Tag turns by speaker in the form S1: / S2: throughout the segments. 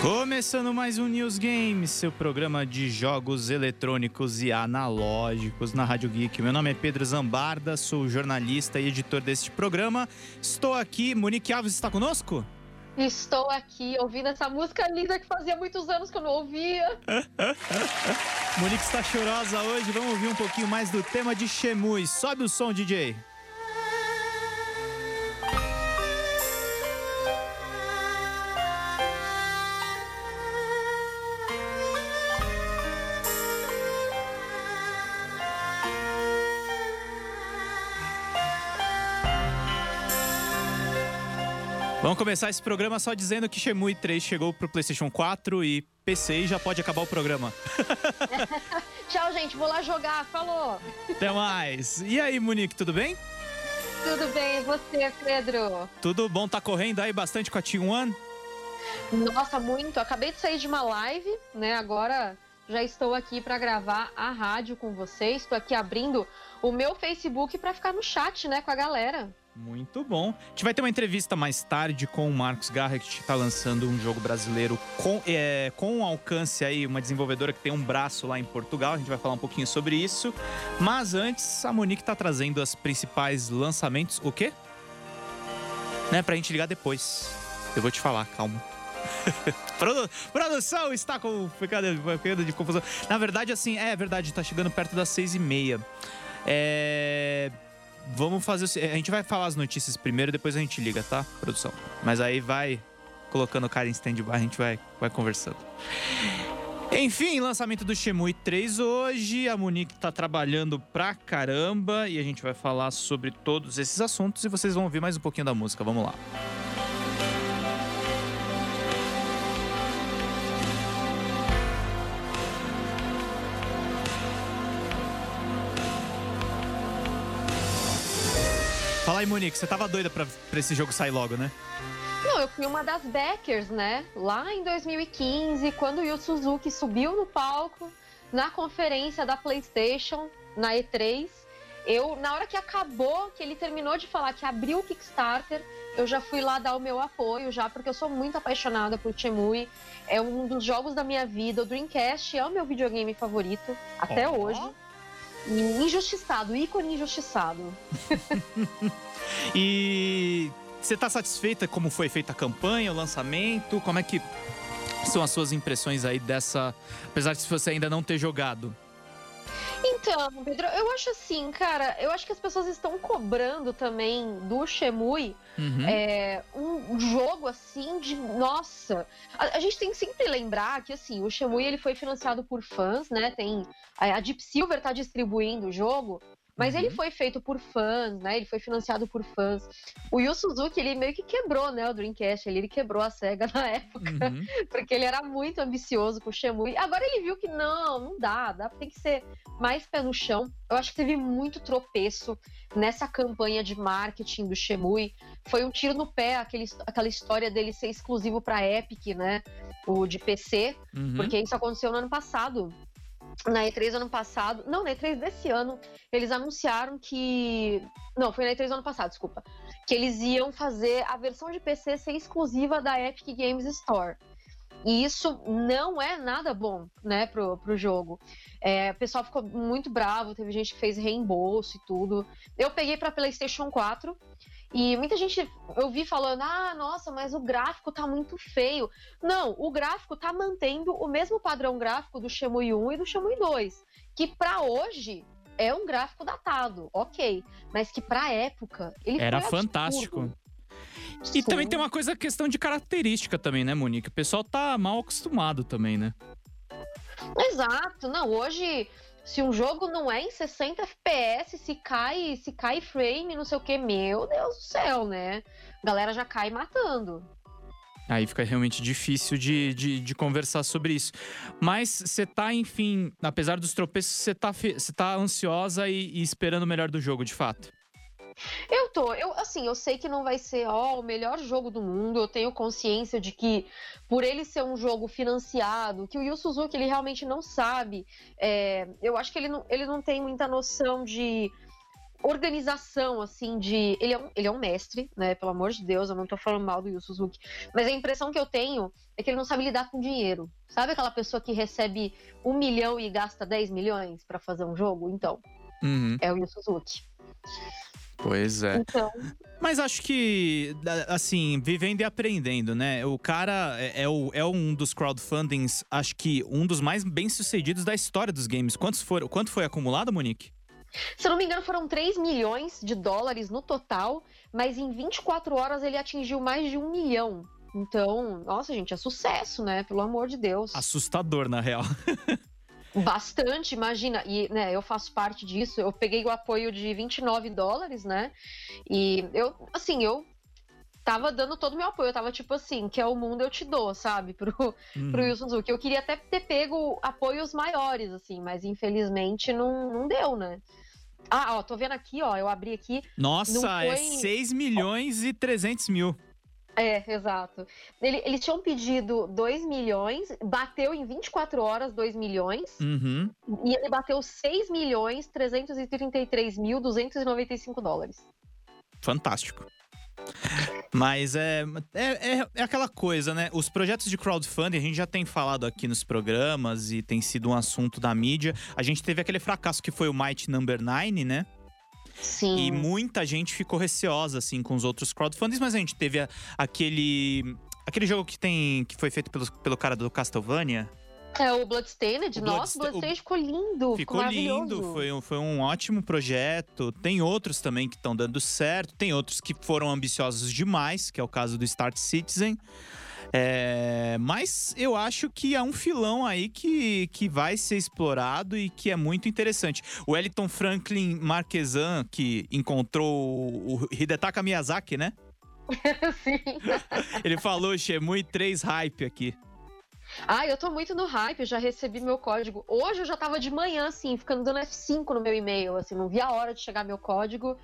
S1: Começando mais um News Games, seu programa de jogos eletrônicos e analógicos na Rádio Geek. Meu nome é Pedro Zambarda, sou jornalista e editor deste programa. Estou aqui, Monique Alves está conosco?
S2: Estou aqui ouvindo essa música linda que fazia muitos anos que eu não ouvia.
S1: Monique está chorosa hoje, vamos ouvir um pouquinho mais do tema de Shemui. Sobe o som, DJ. Começar esse programa só dizendo que Shemui 3 chegou pro PlayStation 4 e PC e já pode acabar o programa.
S2: Tchau, gente. Vou lá jogar. Falou.
S1: Até mais. E aí, Monique, tudo bem?
S2: Tudo bem. E você, Pedro?
S1: Tudo bom? Tá correndo aí bastante com a T1?
S2: Nossa, muito. Acabei de sair de uma live, né? Agora já estou aqui para gravar a rádio com vocês. Estou aqui abrindo o meu Facebook para ficar no chat, né, com a galera.
S1: Muito bom. A gente vai ter uma entrevista mais tarde com o Marcos Garra, que está lançando um jogo brasileiro com, é, com alcance aí, uma desenvolvedora que tem um braço lá em Portugal. A gente vai falar um pouquinho sobre isso. Mas antes, a Monique está trazendo as principais lançamentos. O quê? Né, pra gente ligar depois. Eu vou te falar, calma. Produ produção está com ficando de confusão. Na verdade, assim, é verdade, tá chegando perto das seis e meia. É vamos fazer. A gente vai falar as notícias primeiro, depois a gente liga, tá, produção? Mas aí vai colocando o cara em stand-by, a gente vai, vai conversando. Enfim, lançamento do Shemui 3 hoje. A Monique tá trabalhando pra caramba e a gente vai falar sobre todos esses assuntos e vocês vão ouvir mais um pouquinho da música. Vamos lá. Fala aí, Monique, você tava doida pra, pra esse jogo sair logo, né?
S2: Não, eu fui uma das backers, né? Lá em 2015, quando o Yu Suzuki subiu no palco na conferência da PlayStation, na E3, eu, na hora que acabou, que ele terminou de falar que abriu o Kickstarter, eu já fui lá dar o meu apoio, já, porque eu sou muito apaixonada por Chemui. É um dos jogos da minha vida. O Dreamcast é o meu videogame favorito, até oh. hoje. Injustiçado, ícone injustiçado.
S1: e você está satisfeita como foi feita a campanha, o lançamento? Como é que são as suas impressões aí dessa, apesar de você ainda não ter jogado?
S2: Então, Pedro, eu acho assim, cara, eu acho que as pessoas estão cobrando também do Shemui uhum. é, um jogo assim de. Nossa! A, a, gente tem que sempre lembrar que assim, o Shemui ele foi financiado por fãs, né? Tem. A, a Deep Silver tá distribuindo o jogo. Mas uhum. ele foi feito por fãs, né? Ele foi financiado por fãs. O Yu Suzuki, ele meio que quebrou, né, o Dreamcast. Ele, ele quebrou a SEGA na época, uhum. porque ele era muito ambicioso com o Shenmue. Agora ele viu que não, não dá, dá, tem que ser mais pé no chão. Eu acho que teve muito tropeço nessa campanha de marketing do Shenmue. Foi um tiro no pé aquele, aquela história dele ser exclusivo para Epic, né? O de PC, uhum. porque isso aconteceu no ano passado na E3 ano passado, não, na E3 desse ano, eles anunciaram que. Não, foi na E3 ano passado, desculpa. Que eles iam fazer a versão de PC ser exclusiva da Epic Games Store. E isso não é nada bom, né, pro, pro jogo. É, o pessoal ficou muito bravo, teve gente que fez reembolso e tudo. Eu peguei pra PlayStation 4 e muita gente eu vi falando: ah, nossa, mas o gráfico tá muito feio. Não, o gráfico tá mantendo o mesmo padrão gráfico do Shenmue 1 e do Shenmue 2, que para hoje é um gráfico datado, ok, mas que pra época ele
S1: era fantástico. E Sim. também tem uma coisa, questão de característica também, né, Monique? O pessoal tá mal acostumado também, né?
S2: Exato. Não, hoje se um jogo não é em 60 FPS, se cai, se cai frame, não sei o que, meu Deus do céu, né? A galera já cai matando.
S1: Aí fica realmente difícil de, de, de conversar sobre isso. Mas você tá, enfim, apesar dos tropeços, você tá, tá ansiosa e, e esperando o melhor do jogo, de fato.
S2: Eu tô, eu assim, eu sei que não vai ser ó, o melhor jogo do mundo. Eu tenho consciência de que por ele ser um jogo financiado, que o Yu Suzuki ele realmente não sabe. É, eu acho que ele não, ele não tem muita noção de organização, assim, de. Ele é, um, ele é um mestre, né? Pelo amor de Deus, eu não tô falando mal do Yu Suzuki. Mas a impressão que eu tenho é que ele não sabe lidar com dinheiro. Sabe aquela pessoa que recebe um milhão e gasta 10 milhões para fazer um jogo? Então, uhum. é o Yu Suzuki.
S1: Pois é. Então... Mas acho que, assim, vivendo e aprendendo, né? O cara é, é, o, é um dos crowdfundings, acho que um dos mais bem-sucedidos da história dos games. Quantos foram, quanto foi acumulado, Monique?
S2: Se eu não me engano, foram 3 milhões de dólares no total, mas em 24 horas ele atingiu mais de um milhão. Então, nossa, gente, é sucesso, né? Pelo amor de Deus.
S1: Assustador, na real.
S2: Bastante, imagina. E né, eu faço parte disso. Eu peguei o apoio de 29 dólares, né? E eu, assim, eu tava dando todo o meu apoio. Eu tava tipo assim, que é o mundo eu te dou, sabe? Pro, uhum. pro Wilson Zuki. Eu queria até ter pego apoios maiores, assim, mas infelizmente não, não deu, né? Ah, ó, tô vendo aqui, ó. Eu abri aqui.
S1: Nossa, foi... é 6 milhões e 300 mil.
S2: É, exato. Ele, eles tinham pedido 2 milhões, bateu em 24 horas 2 milhões, uhum. e ele bateu 6 milhões 333 mil 295 dólares.
S1: Fantástico. Mas é, é, é, é, aquela coisa, né? Os projetos de crowdfunding, a gente já tem falado aqui nos programas e tem sido um assunto da mídia. A gente teve aquele fracasso que foi o Might Number 9, né?
S2: Sim.
S1: E muita gente ficou receosa, assim, com os outros crowdfundings, mas a gente teve a, aquele. Aquele jogo que tem. que foi feito pelo, pelo cara do Castlevania.
S2: É o Bloodstained. O Nossa, o Bloodstained ficou lindo. Ficou, ficou lindo.
S1: Foi um, foi um ótimo projeto. Tem outros também que estão dando certo. Tem outros que foram ambiciosos demais, que é o caso do Start Citizen. É, mas eu acho que é um filão aí que, que vai ser explorado e que é muito interessante. O Wellington Franklin Marquesan, que encontrou o Hidetaka Miyazaki, né?
S2: Sim.
S1: Ele falou Shemui 3 hype aqui.
S2: Ah, eu tô muito no hype, eu já recebi meu código. Hoje eu já tava de manhã, assim, ficando dando F5 no meu e-mail, assim, não vi a hora de chegar meu código,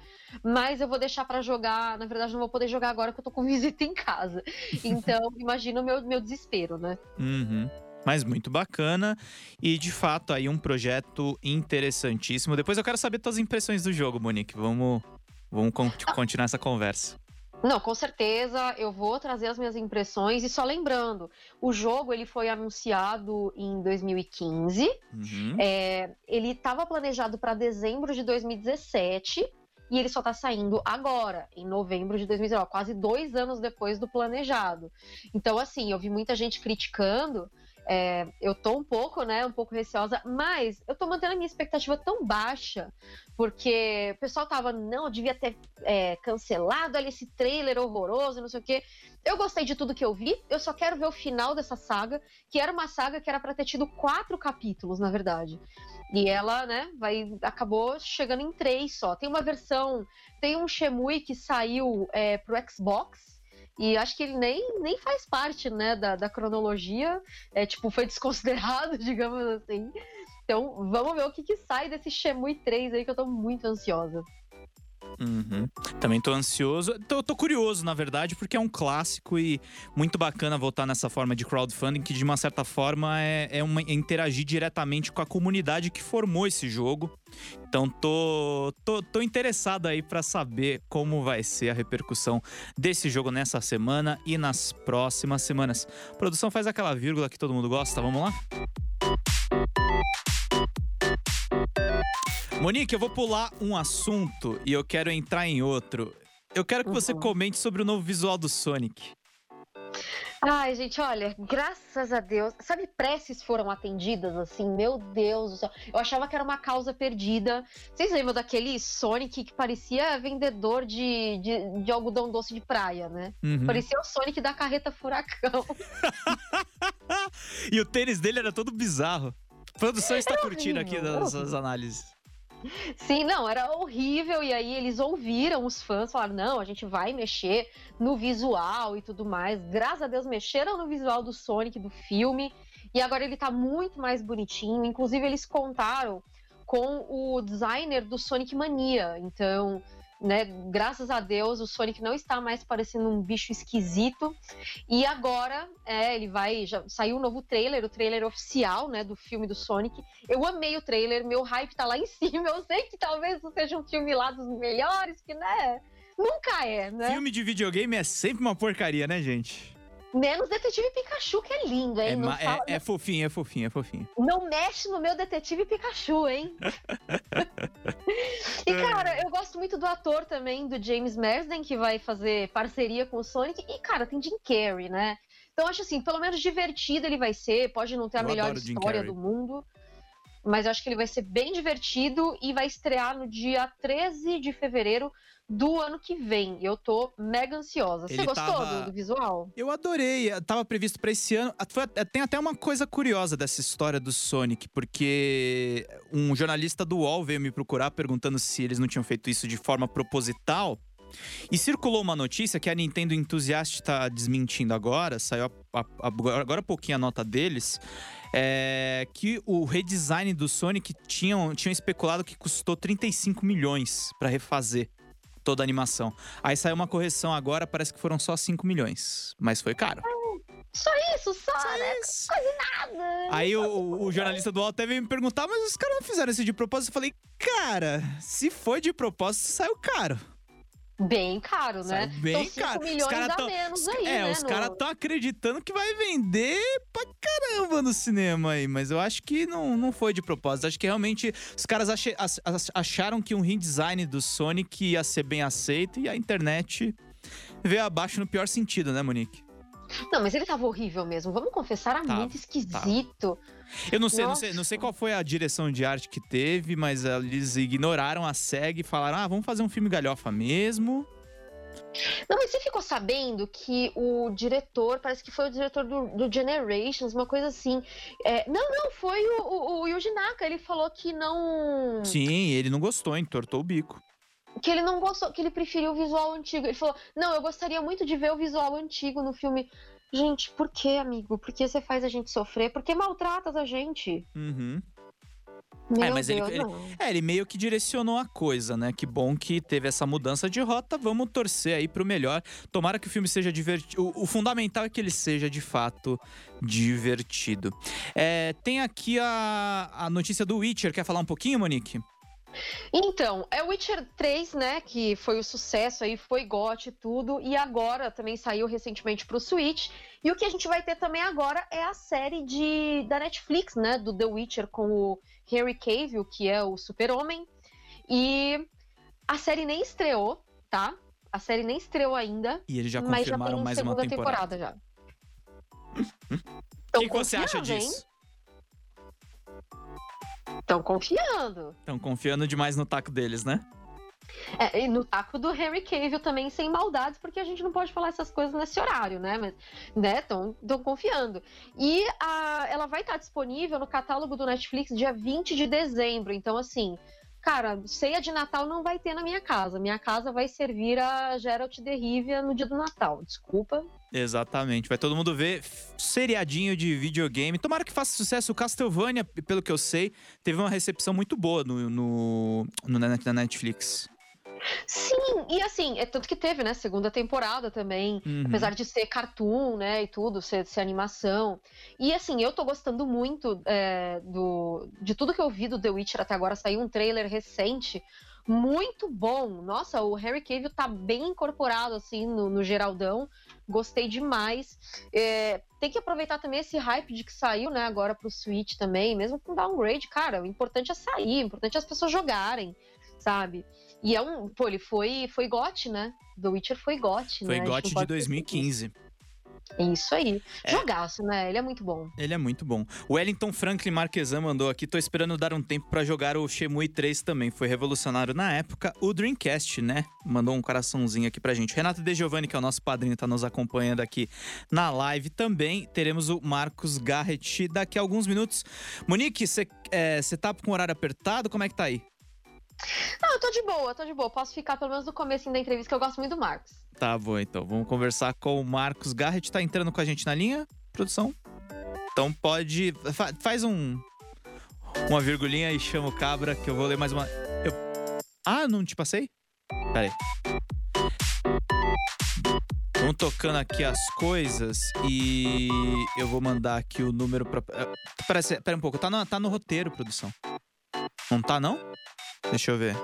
S2: mas eu vou deixar para jogar. Na verdade, não vou poder jogar agora que eu tô com visita em casa. Então, imagina o meu, meu desespero, né?
S1: Uhum mas muito bacana e de fato aí um projeto interessantíssimo. Depois eu quero saber tuas impressões do jogo, Monique. Vamos, vamos continuar essa conversa.
S2: Não, com certeza eu vou trazer as minhas impressões e só lembrando, o jogo ele foi anunciado em 2015, uhum. é, ele estava planejado para dezembro de 2017 e ele só está saindo agora, em novembro de 2019, quase dois anos depois do planejado. Então, assim, eu vi muita gente criticando é, eu tô um pouco, né, um pouco receosa, mas eu tô mantendo a minha expectativa tão baixa, porque o pessoal tava, não, devia ter é, cancelado ali esse trailer horroroso, não sei o quê. Eu gostei de tudo que eu vi, eu só quero ver o final dessa saga, que era uma saga que era para ter tido quatro capítulos, na verdade. E ela, né, vai, acabou chegando em três só. Tem uma versão, tem um Shemui que saiu é, pro Xbox, e acho que ele nem, nem faz parte, né, da, da cronologia. É, tipo, foi desconsiderado, digamos assim. Então, vamos ver o que, que sai desse Shemui 3 aí, que eu tô muito ansiosa.
S1: Uhum. Também tô ansioso. Tô, tô, curioso, na verdade, porque é um clássico e muito bacana voltar nessa forma de crowdfunding, que de uma certa forma é, é, uma, é interagir diretamente com a comunidade que formou esse jogo. Então tô, tô, tô interessado aí para saber como vai ser a repercussão desse jogo nessa semana e nas próximas semanas. Produção faz aquela vírgula que todo mundo gosta, vamos lá? Monique, eu vou pular um assunto e eu quero entrar em outro. Eu quero que você uhum. comente sobre o novo visual do Sonic.
S2: Ai, gente, olha, graças a Deus. Sabe, preces foram atendidas, assim, meu Deus do céu. Eu achava que era uma causa perdida. Vocês lembram daquele Sonic que parecia vendedor de, de, de algodão doce de praia, né? Uhum. Parecia o Sonic da carreta furacão.
S1: e o tênis dele era todo bizarro. A produção está curtindo aqui das, das análises.
S2: Sim, não, era horrível. E aí eles ouviram os fãs, falaram: não, a gente vai mexer no visual e tudo mais. Graças a Deus mexeram no visual do Sonic do filme. E agora ele tá muito mais bonitinho. Inclusive, eles contaram com o designer do Sonic Mania. Então, né? Graças a Deus, o Sonic não está mais parecendo um bicho esquisito. E agora, é, ele vai. Já saiu um novo trailer, o trailer oficial, né? Do filme do Sonic. Eu amei o trailer, meu hype tá lá em cima. Eu sei que talvez não seja um filme lá dos melhores, que, né? Nunca é, né?
S1: Filme de videogame é sempre uma porcaria, né, gente?
S2: Menos Detetive Pikachu, que é lindo, hein?
S1: É, fala... é, é fofinho, é fofinho, é fofinho.
S2: Não mexe no meu Detetive Pikachu, hein? e, cara, eu gosto muito do ator também, do James Marsden, que vai fazer parceria com o Sonic. E, cara, tem Jim Carrey, né? Então, acho assim, pelo menos divertido ele vai ser. Pode não ter a eu melhor história do mundo. Mas eu acho que ele vai ser bem divertido e vai estrear no dia 13 de fevereiro do ano que vem. Eu tô mega ansiosa. Você gostou tava... do, visual?
S1: Eu adorei. Tava previsto para esse ano. Tem até uma coisa curiosa dessa história do Sonic, porque um jornalista do UOL veio me procurar perguntando se eles não tinham feito isso de forma proposital. E circulou uma notícia que a Nintendo Enthusiast está desmentindo agora, saiu a, a, a, agora há pouquinho a nota deles, é, que o redesign do Sonic tinham, tinham especulado que custou 35 milhões para refazer toda a animação. Aí saiu uma correção agora, parece que foram só 5 milhões. Mas foi caro.
S2: Só isso, só, só né? Isso. Quase nada.
S1: Aí o, o, jornalista do até veio me perguntar, mas os caras não fizeram isso de propósito? Eu falei, cara, se foi de propósito, saiu caro.
S2: Bem caro, né?
S1: bem São caro.
S2: milhões os cara a tão, menos aí,
S1: É,
S2: né,
S1: os caras estão acreditando que vai vender pra caramba no cinema aí. Mas eu acho que não, não foi de propósito. Acho que realmente os caras ach, acharam que um redesign do Sonic ia ser bem aceito e a internet veio abaixo no pior sentido, né, Monique?
S2: Não, mas ele tava horrível mesmo. Vamos confessar, era tá, muito esquisito. Tá.
S1: Eu não sei, não sei, não sei qual foi a direção de arte que teve, mas eles ignoraram a SEG e falaram: ah, vamos fazer um filme galhofa mesmo.
S2: Não, mas você ficou sabendo que o diretor, parece que foi o diretor do, do Generations, uma coisa assim. É, não, não, foi o, o, o Yuji Naka, ele falou que não.
S1: Sim, ele não gostou, entortou o bico
S2: que ele não gostou, que ele preferiu o visual antigo. Ele falou: Não, eu gostaria muito de ver o visual antigo no filme. Gente, por que, amigo? Por que você faz a gente sofrer? Por que maltratas a gente?
S1: Uhum. Meu é, mas Deus, ele, ele, é, ele meio que direcionou a coisa, né? Que bom que teve essa mudança de rota. Vamos torcer aí pro melhor. Tomara que o filme seja divertido. O, o, fundamental é que ele seja de fato divertido. É, tem aqui a, a notícia do Witcher. Quer falar um pouquinho, Monique?
S2: Então, é o Witcher 3, né, que foi o sucesso aí, foi GOT e tudo, e agora também saiu recentemente pro Switch. E o que a gente vai ter também agora é a série de da Netflix, né, do The Witcher com o Henry Cavill, que é o Super-Homem. E a série nem estreou, tá? A série nem estreou ainda.
S1: E eles já confirmaram
S2: mas já tem
S1: mais uma temporada.
S2: temporada já.
S1: O que, que você acha disso? Hein?
S2: Estão confiando.
S1: Estão confiando demais no taco deles, né?
S2: É, e no taco do Henry Cavill também, sem maldades, porque a gente não pode falar essas coisas nesse horário, né? Mas, né, estão confiando. E a, ela vai estar disponível no catálogo do Netflix dia 20 de dezembro. Então, assim, cara, ceia de Natal não vai ter na minha casa. Minha casa vai servir a Geralt de Rivia no dia do Natal. Desculpa,
S1: Exatamente. Vai todo mundo ver seriadinho de videogame. Tomara que faça sucesso. O Castlevania, pelo que eu sei, teve uma recepção muito boa no, no, no na Netflix.
S2: Sim, e assim, é tanto que teve, né, segunda temporada também, uhum. apesar de ser cartoon, né, e tudo, ser, ser animação. E assim, eu tô gostando muito é, do, de tudo que eu vi do The Witcher até agora. Saiu um trailer recente muito bom. Nossa, o Harry Cavill tá bem incorporado, assim, no, no Geraldão. Gostei demais. É, tem que aproveitar também esse hype de que saiu, né, agora pro Switch também, mesmo com downgrade, cara. O importante é sair, o importante é as pessoas jogarem, sabe? E é um. Pô, ele foi, foi GOT, né? The Witcher foi GOT,
S1: né? Foi GOT de 2015.
S2: Isso aí. É. Jogaço, né? Ele é muito bom.
S1: Ele é muito bom. O Wellington Franklin Marquesan mandou aqui: tô esperando dar um tempo para jogar o Shemui 3 também. Foi revolucionário na época. O Dreamcast, né? Mandou um coraçãozinho aqui pra gente. Renato De Giovanni, que é o nosso padrinho, tá nos acompanhando aqui na live também. Teremos o Marcos Garrett daqui a alguns minutos. Monique, você é, tá com o horário apertado? Como é que tá aí?
S2: Não, eu tô de boa, tô de boa. Posso ficar pelo menos no começo da entrevista, que eu gosto muito do Marcos.
S1: Tá bom, então. Vamos conversar com o Marcos Garrett. Tá entrando com a gente na linha, produção? Então pode. Fa faz um. Uma virgulinha e chama o cabra, que eu vou ler mais uma. Eu... Ah, não te passei? Pera aí. Vamos tocando aqui as coisas e eu vou mandar aqui o número pra. Eh, parece, pera um pouco, tá no, tá no roteiro, produção. Não tá, não? Deixa eu ver.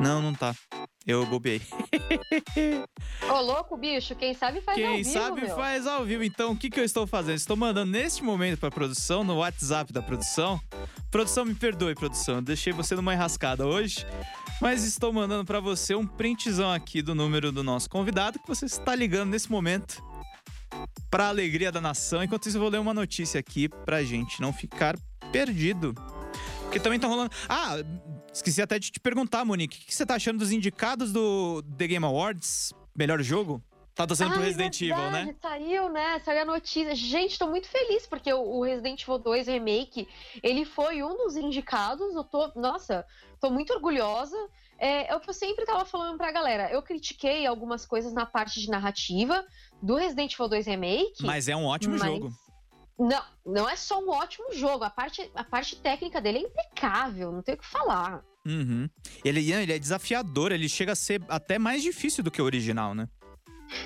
S1: Não, não tá. Eu bobeei.
S2: Ô, louco, bicho, quem sabe faz
S1: quem
S2: ao vivo.
S1: Quem sabe
S2: meu.
S1: faz ao vivo. Então, o que, que eu estou fazendo? Estou mandando neste momento pra produção, no WhatsApp da produção. Produção, me perdoe, produção. Eu deixei você numa enrascada hoje. Mas estou mandando para você um printzão aqui do número do nosso convidado que você está ligando nesse momento para alegria da nação. Enquanto isso, eu vou ler uma notícia aqui pra gente não ficar perdido. Porque também tá rolando. Ah, esqueci até de te perguntar, Monique. O que você tá achando dos indicados do The Game Awards? Melhor jogo? Tá torcendo pro Resident verdade, Evil, né?
S2: Saiu, né? Saiu a notícia. Gente, tô muito feliz porque o Resident Evil 2 Remake, ele foi um dos indicados. Eu tô, nossa, tô muito orgulhosa. É, é o que eu sempre tava falando pra galera. Eu critiquei algumas coisas na parte de narrativa do Resident Evil 2 Remake.
S1: Mas é um ótimo mas... jogo.
S2: Não, não é só um ótimo jogo. A parte, a parte técnica dele é impecável, não tem o que falar.
S1: Uhum. Ele, ele é desafiador, ele chega a ser até mais difícil do que o original, né?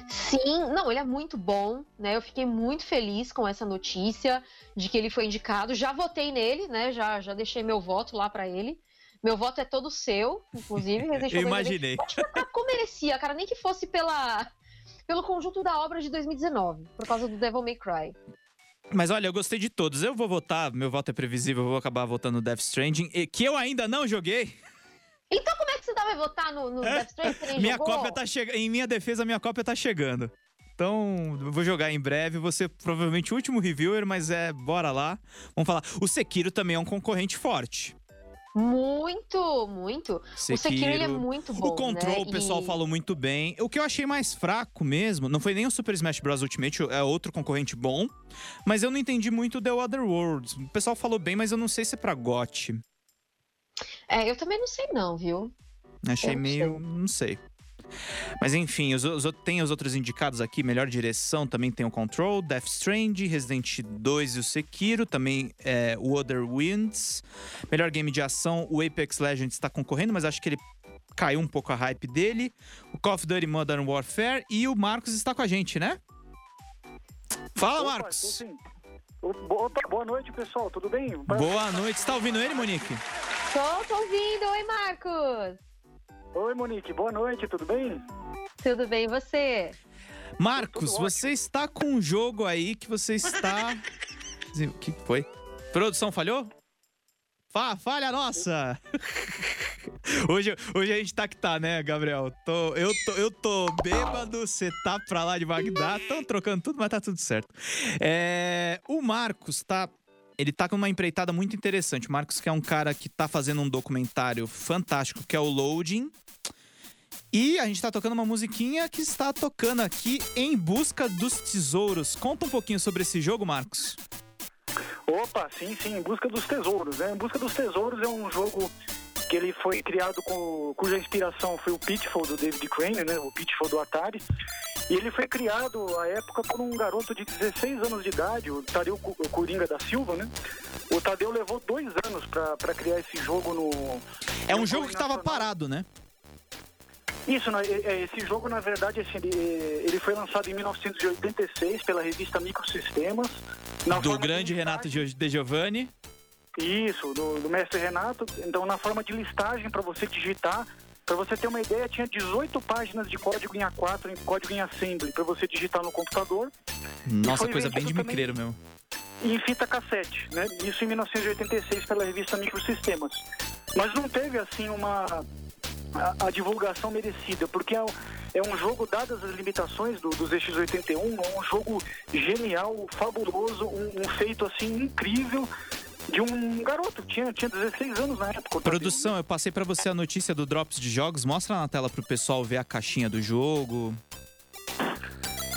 S2: Sim, não, ele é muito bom, né? Eu fiquei muito feliz com essa notícia de que ele foi indicado. Já votei nele, né? Já, já deixei meu voto lá para ele. Meu voto é todo seu, inclusive.
S1: Eu imaginei.
S2: Acho que como merecia, cara, nem que fosse pela pelo conjunto da obra de 2019, por causa do Devil May Cry.
S1: Mas olha, eu gostei de todos. Eu vou votar, meu voto é previsível, eu vou acabar votando Death Stranding, que eu ainda não joguei.
S2: Então como é que você vai votar no, no é? Death Stranding?
S1: minha jogou? cópia tá chegando. Em minha defesa, minha cópia tá chegando. Então, vou jogar em breve. Você provavelmente o último reviewer, mas é, bora lá. Vamos falar. O Sekiro também é um concorrente forte.
S2: Muito, muito. Sekiro, o Sekiro ele é muito bom.
S1: O Control,
S2: né?
S1: o pessoal e... falou muito bem. O que eu achei mais fraco mesmo, não foi nem o Super Smash Bros. Ultimate, é outro concorrente bom. Mas eu não entendi muito The Other Worlds. O pessoal falou bem, mas eu não sei se é pra GOT.
S2: É, eu também não sei não, viu?
S1: Achei meio. Sei. não sei. Mas enfim, os, os, tem os outros indicados aqui. Melhor direção também tem o Control, Death Strand, Resident 2 e o Sekiro. Também é, o Other Winds. Melhor game de ação, o Apex Legends está concorrendo, mas acho que ele caiu um pouco a hype dele. O Call of Duty Modern Warfare. E o Marcos está com a gente, né? Fala, Opa, Marcos!
S3: Opa, boa noite, pessoal. Tudo bem?
S1: Boa noite. Você tá ouvindo ele, Monique?
S2: Tô, tô ouvindo. Oi, Marcos.
S3: Oi, Monique, boa noite, tudo bem?
S2: Tudo bem, e você?
S1: Marcos, você está com um jogo aí que você está. O que foi? Produção falhou? Fa falha nossa! hoje, hoje a gente tá que tá, né, Gabriel? Tô, eu, tô, eu tô bêbado, você tá pra lá de Bagdá, tão trocando tudo, mas tá tudo certo. É, o Marcos tá ele tá com uma empreitada muito interessante. O Marcos, que é um cara que tá fazendo um documentário fantástico, que é o Loading. E a gente tá tocando uma musiquinha que está tocando aqui em busca dos tesouros. Conta um pouquinho sobre esse jogo, Marcos.
S3: Opa, sim, sim, em busca dos tesouros. Né? Em busca dos tesouros é um jogo que ele foi criado com cuja inspiração foi o Pitfall do David Crane, né? O Pitfall do Atari. E ele foi criado à época por um garoto de 16 anos de idade, o Tadeu Coringa da Silva, né? O Tadeu levou dois anos para criar esse jogo no.
S1: É um jogo que estava parado, né?
S3: Isso, né? esse jogo, na verdade, assim, ele, ele foi lançado em 1986 pela revista Microsistemas.
S1: do grande Renato De Giovanni.
S3: Isso, do, do mestre Renato. Então, na forma de listagem para você digitar para você ter uma ideia, tinha 18 páginas de código em A4, em código em Assembly, para você digitar no computador.
S1: Nossa, coisa bem de micreiro mesmo.
S3: Em fita cassete, né? Isso em 1986 pela revista Microsistemas. Mas não teve, assim, uma... a, a divulgação merecida, porque é, é um jogo, dadas as limitações do, dos X81, é um jogo genial, fabuloso, um, um feito, assim, incrível, de um garoto, tinha, tinha 16 anos na época.
S1: Produção, eu passei para você a notícia do Drops de Jogos. Mostra na tela pro pessoal ver a caixinha do jogo.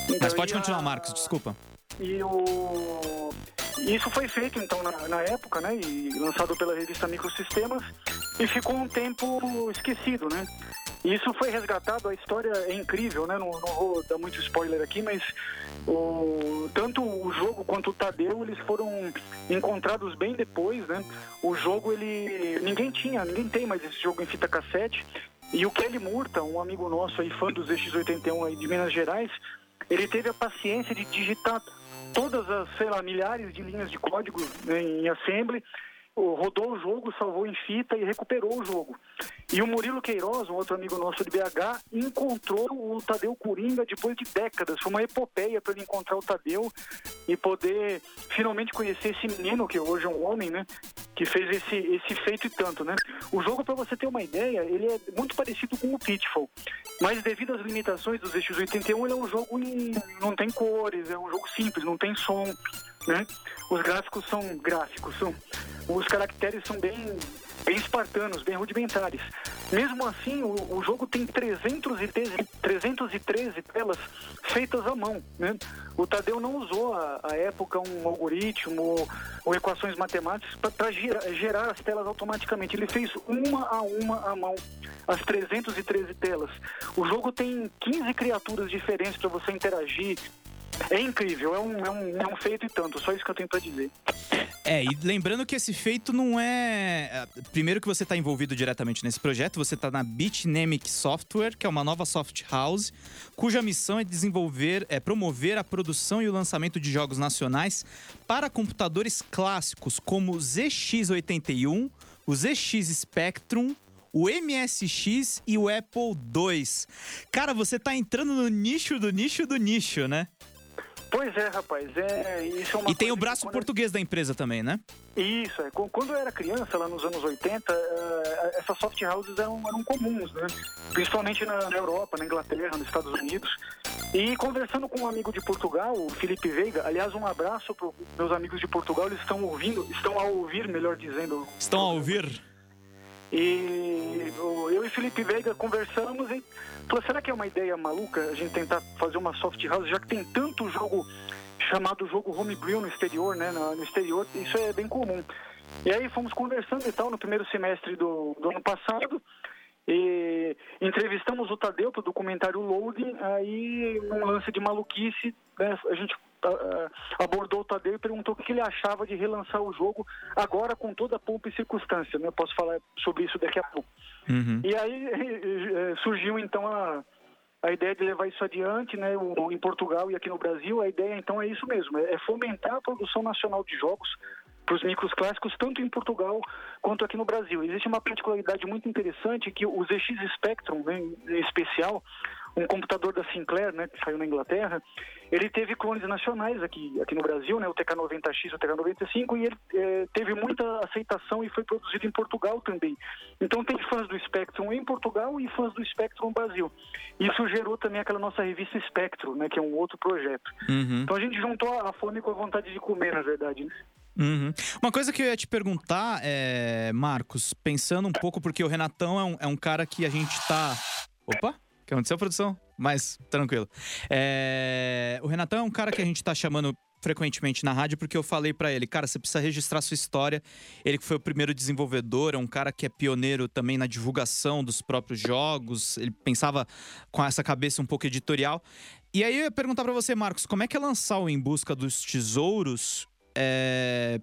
S1: Então, Mas pode continuar, a... Marcos, desculpa.
S3: E o... Isso foi feito, então, na, na, época, né? E lançado pela revista Microsistemas. E ficou um tempo esquecido, né? Isso foi resgatado, a história é incrível, né? Não, não vou dar muito spoiler aqui, mas o, tanto o jogo quanto o Tadeu, eles foram encontrados bem depois, né? O jogo, ele... Ninguém tinha, ninguém tem mais esse jogo em fita cassete. E o Kelly Murta, um amigo nosso aí, fã dos X81 aí de Minas Gerais, ele teve a paciência de digitar todas as, sei lá, milhares de linhas de código né, em assembly rodou o jogo, salvou em fita e recuperou o jogo. E o Murilo Queiroz, um outro amigo nosso de BH, encontrou o Tadeu Coringa depois de décadas. Foi uma epopeia para ele encontrar o Tadeu e poder finalmente conhecer esse menino, que hoje é um homem, né? Que fez esse, esse feito e tanto, né? O jogo, para você ter uma ideia, ele é muito parecido com o Pitfall. Mas devido às limitações dos X81, ele é um jogo em, não tem cores, é um jogo simples, não tem som, né? Os gráficos são gráficos, são os caracteres são bem, bem espartanos, bem rudimentares. Mesmo assim, o, o jogo tem 313, 313 telas feitas à mão. Né? O Tadeu não usou, à época, um algoritmo ou, ou equações matemáticas para gerar, gerar as telas automaticamente. Ele fez uma a uma à mão, as 313 telas. O jogo tem 15 criaturas diferentes para você interagir, é incrível, é um, é, um, é um feito e tanto, só isso que eu tenho para dizer.
S1: É, e lembrando que esse feito não é, é. Primeiro, que você está envolvido diretamente nesse projeto, você está na Bitnamic Software, que é uma nova soft house, cuja missão é desenvolver, é promover a produção e o lançamento de jogos nacionais para computadores clássicos como o ZX81, o ZX Spectrum, o MSX e o Apple II. Cara, você tá entrando no nicho do nicho do nicho, né?
S3: Pois é, rapaz. É, isso é uma
S1: e tem o braço português da empresa também, né?
S3: Isso, é. Quando eu era criança, lá nos anos 80, eh, essas soft houses eram, eram comuns, né? Principalmente na, na, Europa, na Inglaterra, nos Estados Unidos. E conversando com um amigo de Portugal, o Felipe Veiga, aliás, um abraço para meus amigos de Portugal, eles estão ouvindo, estão a ouvir, melhor dizendo.
S1: Estão a ouvir?
S3: E eu e Felipe Veiga conversamos e falou, será que é uma ideia maluca a gente tentar fazer uma soft house, já que tem tanto jogo chamado jogo homebrew no exterior, né? No exterior, isso é bem comum. E aí fomos conversando e tal no primeiro semestre do, do ano passado. E entrevistamos o Tadeu para o documentário Loading, aí um lance de maluquice, né, a gente abordou o Tadeu e perguntou o que ele achava de relançar o jogo agora com toda a pompa e circunstância. Né? Eu posso falar sobre isso daqui a pouco. Uhum. E aí eh, surgiu então a, a ideia de levar isso adiante, né, em Portugal e aqui no Brasil, a ideia então é isso mesmo, é fomentar a produção nacional de jogos para os micros clássicos, tanto em Portugal quanto aqui no Brasil. Existe uma particularidade muito interessante que o ZX Spectrum, né, em especial, um computador da Sinclair, né, que saiu na Inglaterra, ele teve clones nacionais aqui, aqui no Brasil, né, o TK90X, o TK95, e ele é, teve muita aceitação e foi produzido em Portugal também. Então tem fãs do Spectrum em Portugal e fãs do Spectrum no Brasil. Isso gerou também aquela nossa revista Spectrum, né, que é um outro projeto. Uhum. Então a gente juntou a fome com a vontade de comer, na verdade. Né?
S1: Uhum. Uma coisa que eu ia te perguntar, é, Marcos, pensando um pouco, porque o Renatão é um, é um cara que a gente tá. Opa! Que aconteceu, produção? Mas, tranquilo. É... O Renatão é um cara que a gente tá chamando frequentemente na rádio porque eu falei para ele, cara, você precisa registrar sua história. Ele que foi o primeiro desenvolvedor, é um cara que é pioneiro também na divulgação dos próprios jogos. Ele pensava com essa cabeça um pouco editorial. E aí eu ia perguntar para você, Marcos, como é que é lançar o Em Busca dos Tesouros é,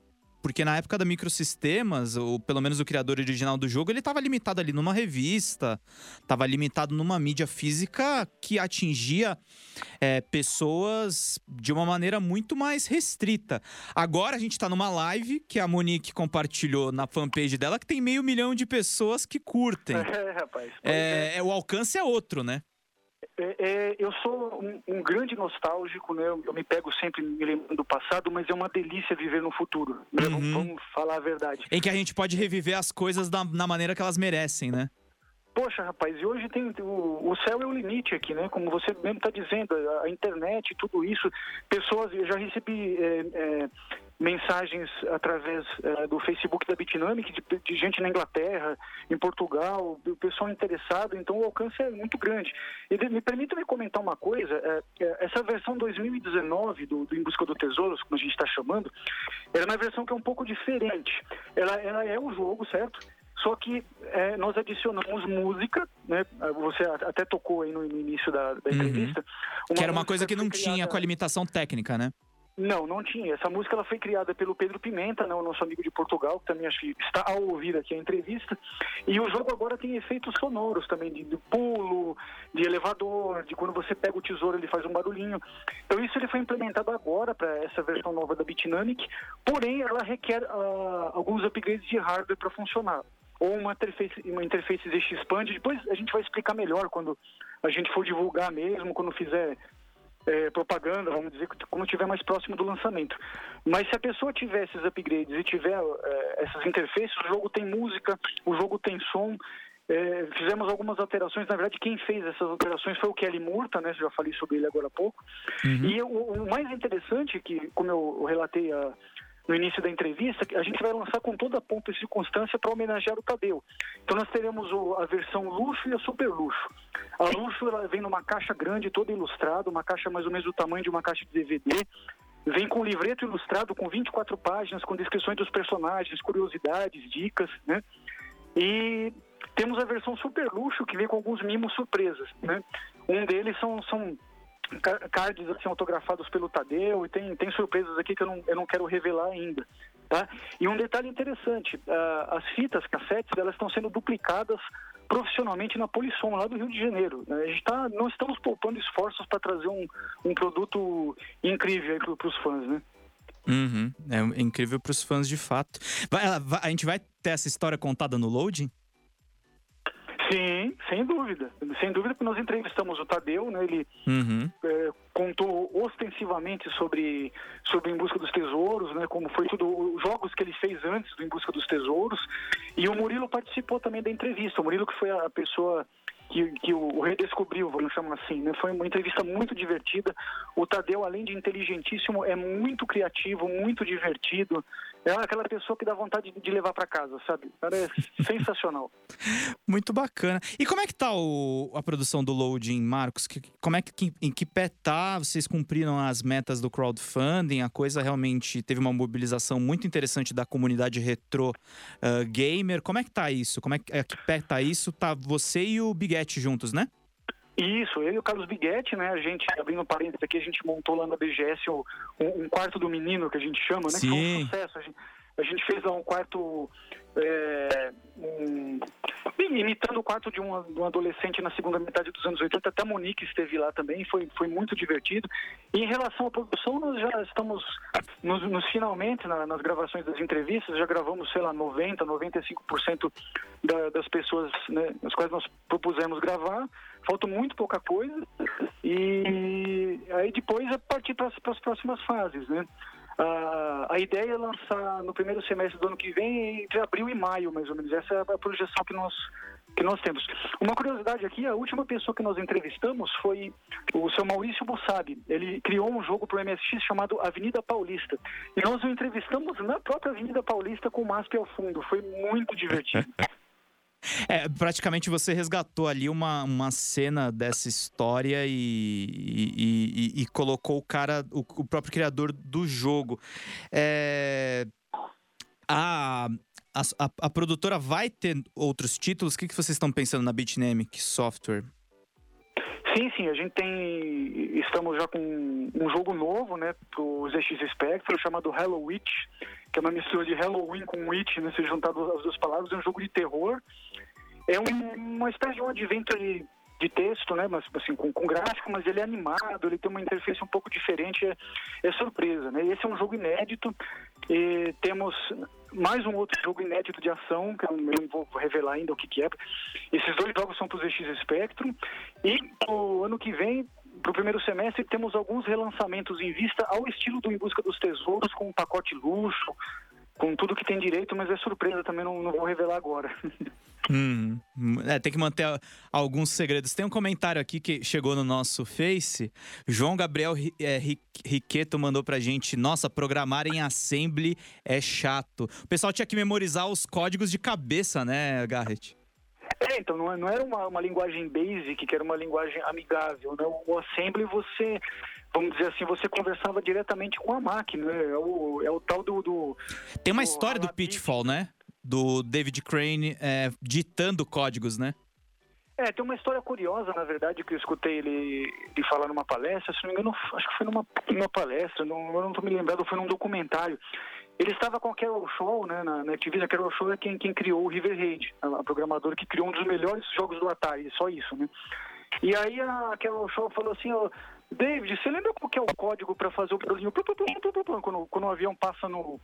S1: porque na época da Microsistemas, ou pelo menos o criador original do jogo, ele estava limitado ali numa revista, estava limitado numa mídia física que atingia é, pessoas de uma maneira muito mais restrita. Agora a gente está numa live que a Monique compartilhou na fanpage dela, que tem meio milhão de pessoas que curtem.
S3: É, rapaz.
S1: É, é. O alcance é outro, né?
S3: É, é, eu sou um, um, grande nostálgico, né? Eu, eu, me pego sempre me lembrando do passado, mas é uma delícia viver no futuro. Né? Uhum. Vamos falar a verdade.
S1: Em que a gente pode reviver as coisas da, na maneira que elas merecem, né?
S3: Poxa, rapaz, e hoje tem o, o céu é o limite aqui, né? Como você mesmo está dizendo, a, a, internet, tudo isso. Pessoas, eu já recebi é, é, mensagens através é, do Facebook da Bitnamic de, de, gente na Inglaterra, em Portugal, do pessoal interessado, então o alcance é muito grande. E me permita me comentar uma coisa, é, é, essa versão 2019 do, do Em Busca do Tesouro, como a gente está chamando, ela é uma versão que é um pouco diferente. Ela, ela é o jogo, certo? Só que é, nós adicionamos música, né? Você até tocou aí no, início da, da uhum. entrevista.
S1: que era uma coisa que não criada... tinha com a limitação técnica, né?
S3: Não, não tinha. Essa música ela foi criada pelo Pedro Pimenta, né, o nosso amigo de Portugal, que também acho que está ao ouvir aqui a entrevista. E o jogo agora tem efeitos sonoros também, de, de pulo, de elevador, de quando você pega o tesouro ele faz um barulhinho. Então isso ele foi implementado agora para essa versão nova da Bitnamic, porém ela requer uh, alguns upgrades de hardware para funcionar. Ou uma interface, uma interface ZX depois a gente vai explicar melhor quando a gente for divulgar mesmo, quando fizer é, propaganda, vamos dizer, quando estiver mais próximo do lançamento. Mas se a pessoa tiver esses upgrades e tiver é, essas interfaces, o jogo tem música, o jogo tem som. É, fizemos algumas alterações, na verdade quem fez essas alterações foi o Kelly Murta, né? Já falei sobre ele agora há pouco. Uhum. E o, o, mais interessante, que como eu relatei a, no início da entrevista, a gente vai lançar com toda a pompa e circunstância para homenagear o Tadeu. Então nós teremos o, a versão luxo e a super luxo. A luxo ela vem numa caixa grande, toda ilustrada, uma caixa mais ou menos do tamanho de uma caixa de DVD. Vem com um livreto ilustrado com 24 páginas, com descrições dos personagens, curiosidades, dicas, né? E temos a versão super luxo que vem com alguns mimos surpresas, né? Um deles são, são cards assim, autografados pelo Tadeu e tem, tem surpresas aqui que eu não, eu não quero revelar ainda. Tá? E um detalhe interessante, uh, as fitas cassetes elas estão sendo duplicadas profissionalmente na Polissom, lá do Rio de Janeiro. A gente tá, não estamos poupando esforços para trazer um, um produto incrível para os fãs, né?
S1: Uhum. É incrível para os fãs de fato. Vai, a gente vai ter essa história contada no loading?
S3: Sim, sem dúvida. Sem dúvida que nós entrevistamos o Tadeu, né? Ele uhum. é, contou ostensivamente sobre, sobre Em Busca dos Tesouros, né? Como foi tudo, os jogos que ele fez antes do Em Busca dos Tesouros. E o Murilo participou também da entrevista. O Murilo que foi a pessoa que, que o, redescobriu, vamos chamar assim. Né? Foi uma entrevista muito divertida. O Tadeu, além de inteligentíssimo, é muito criativo, muito divertido. É aquela pessoa que dá vontade de levar para casa, sabe? Cara, é sensacional.
S1: Muito bacana. E como é que tá o, a produção do Loading, Marcos? Que, como é que em que pé tá? Vocês cumpriram as metas do crowdfunding? A coisa realmente teve uma mobilização muito interessante da comunidade retro uh, gamer. Como é que tá isso? Como é que, é, que pé tá isso? Tá você e o Big Biguetti juntos, né?
S3: Isso, eu e o Carlos Biguetti, né? A gente, abrindo parênteses aqui, a gente montou lá na BGS um, um quarto do menino, que a gente chama, né?
S1: Sim. Que foi
S3: um sucesso. A gente, a gente fez lá um quarto é, um, imitando o quarto de um, de um, adolescente na segunda metade dos anos 80, até a Monique esteve lá também, foi, foi muito divertido. E em relação à produção, nós já estamos nos, nos finalmente, na, nas gravações das entrevistas, já gravamos, sei lá, 90%, 95% da, das pessoas né, as quais nós propusemos gravar. Falta muito pouca coisa. E aí depois é partir para as próximas fases, né? Uh, a ideia é lançar no primeiro semestre do ano que vem, entre abril e maio, mais ou menos. Essa é a projeção que nós, que nós temos. Uma curiosidade aqui, a última pessoa que nós entrevistamos foi o seu Maurício Bussabi. Ele criou um jogo para o MSX chamado Avenida Paulista. E nós o entrevistamos na própria Avenida Paulista com o MASP ao fundo. Foi muito divertido.
S1: É, praticamente você resgatou ali uma, uma cena dessa história e, e, e, e colocou o cara, o, o, próprio criador do jogo. É, a, a, a, produtora vai ter outros títulos? O que, que vocês estão pensando na Bitnamic Software?
S3: Sim, sim, a gente tem. Estamos já com um jogo novo, né, pro ZX Spectrum, chamado Hello Witch, que é uma mistura de Halloween com Witch, né, se juntado as duas palavras, é um jogo de terror. É um, uma espécie de um advento de, texto, né, mas assim, com, com, gráfico, mas ele é animado, ele tem uma interface um pouco diferente, é, é surpresa, né. Esse é um jogo inédito, e temos mais um outro jogo inédito de ação, que eu não vou revelar ainda o que, que é. Esses dois jogos são para o ZX Spectrum, e o ano que vem para o primeiro semestre temos alguns relançamentos em vista ao estilo do Em Busca dos Tesouros, com um pacote luxo, com tudo que tem direito, mas é surpresa também, não, não vou revelar agora.
S1: Hum, é, tem que manter alguns segredos. Tem um comentário aqui que chegou no nosso Face. João Gabriel é, Riqueto mandou pra gente: Nossa, programar em Assembly é chato. O pessoal tinha que memorizar os códigos de cabeça, né, Garrett?
S3: É, então não, é, não era uma, uma linguagem basic, que era uma linguagem amigável. Né? O assembly você, vamos dizer assim, você conversava diretamente com a máquina. Né? É o, é o tal do, do
S1: Tem uma do, história do Pitfall, né? Do David Crane é, ditando códigos, né?
S3: É, tem uma história curiosa, na verdade, que eu escutei ele, ele falar numa palestra, se não me engano, acho que foi numa, numa palestra, não, eu não estou me lembrando, foi num documentário. Ele estava com a Carol Show, né, na, na Activision, a Carol Show é quem, quem criou o River Raid, a, a programadora que criou um dos melhores jogos do Atari, só isso, né. E aí a Carol Show falou assim, ó, David, você lembra qual que é o código para fazer o barulhinho quando, quando o avião passa no,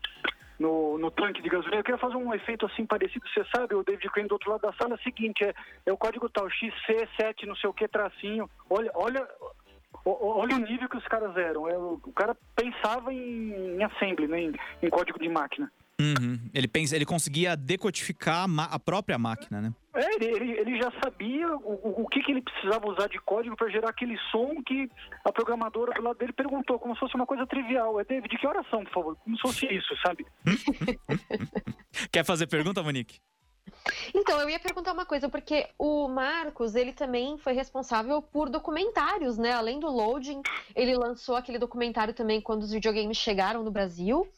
S3: no, no, tanque de gasolina? Eu queria fazer um efeito assim parecido, você sabe, o David Crane do outro lado da sala é o seguinte, é, é o código tal, XC7, não sei o que, tracinho. Olha, olha, olha o nível que os caras eram. É, o cara pensava em, em assembly, né, em, em código de máquina.
S1: Uhum. Ele, pensa, ele conseguia decodificar a, a própria máquina, né?
S3: É, ele, ele já sabia o, o que, que ele precisava usar de código para gerar aquele som que a programadora do lado dele perguntou, como se fosse uma coisa trivial. É, David, que horas são, por favor? Como se fosse isso, sabe?
S1: Quer fazer pergunta, Monique?
S2: Então, eu ia perguntar uma coisa, porque o Marcos, ele também foi responsável por documentários, né? Além do loading, ele lançou aquele documentário também quando os videogames chegaram no Brasil.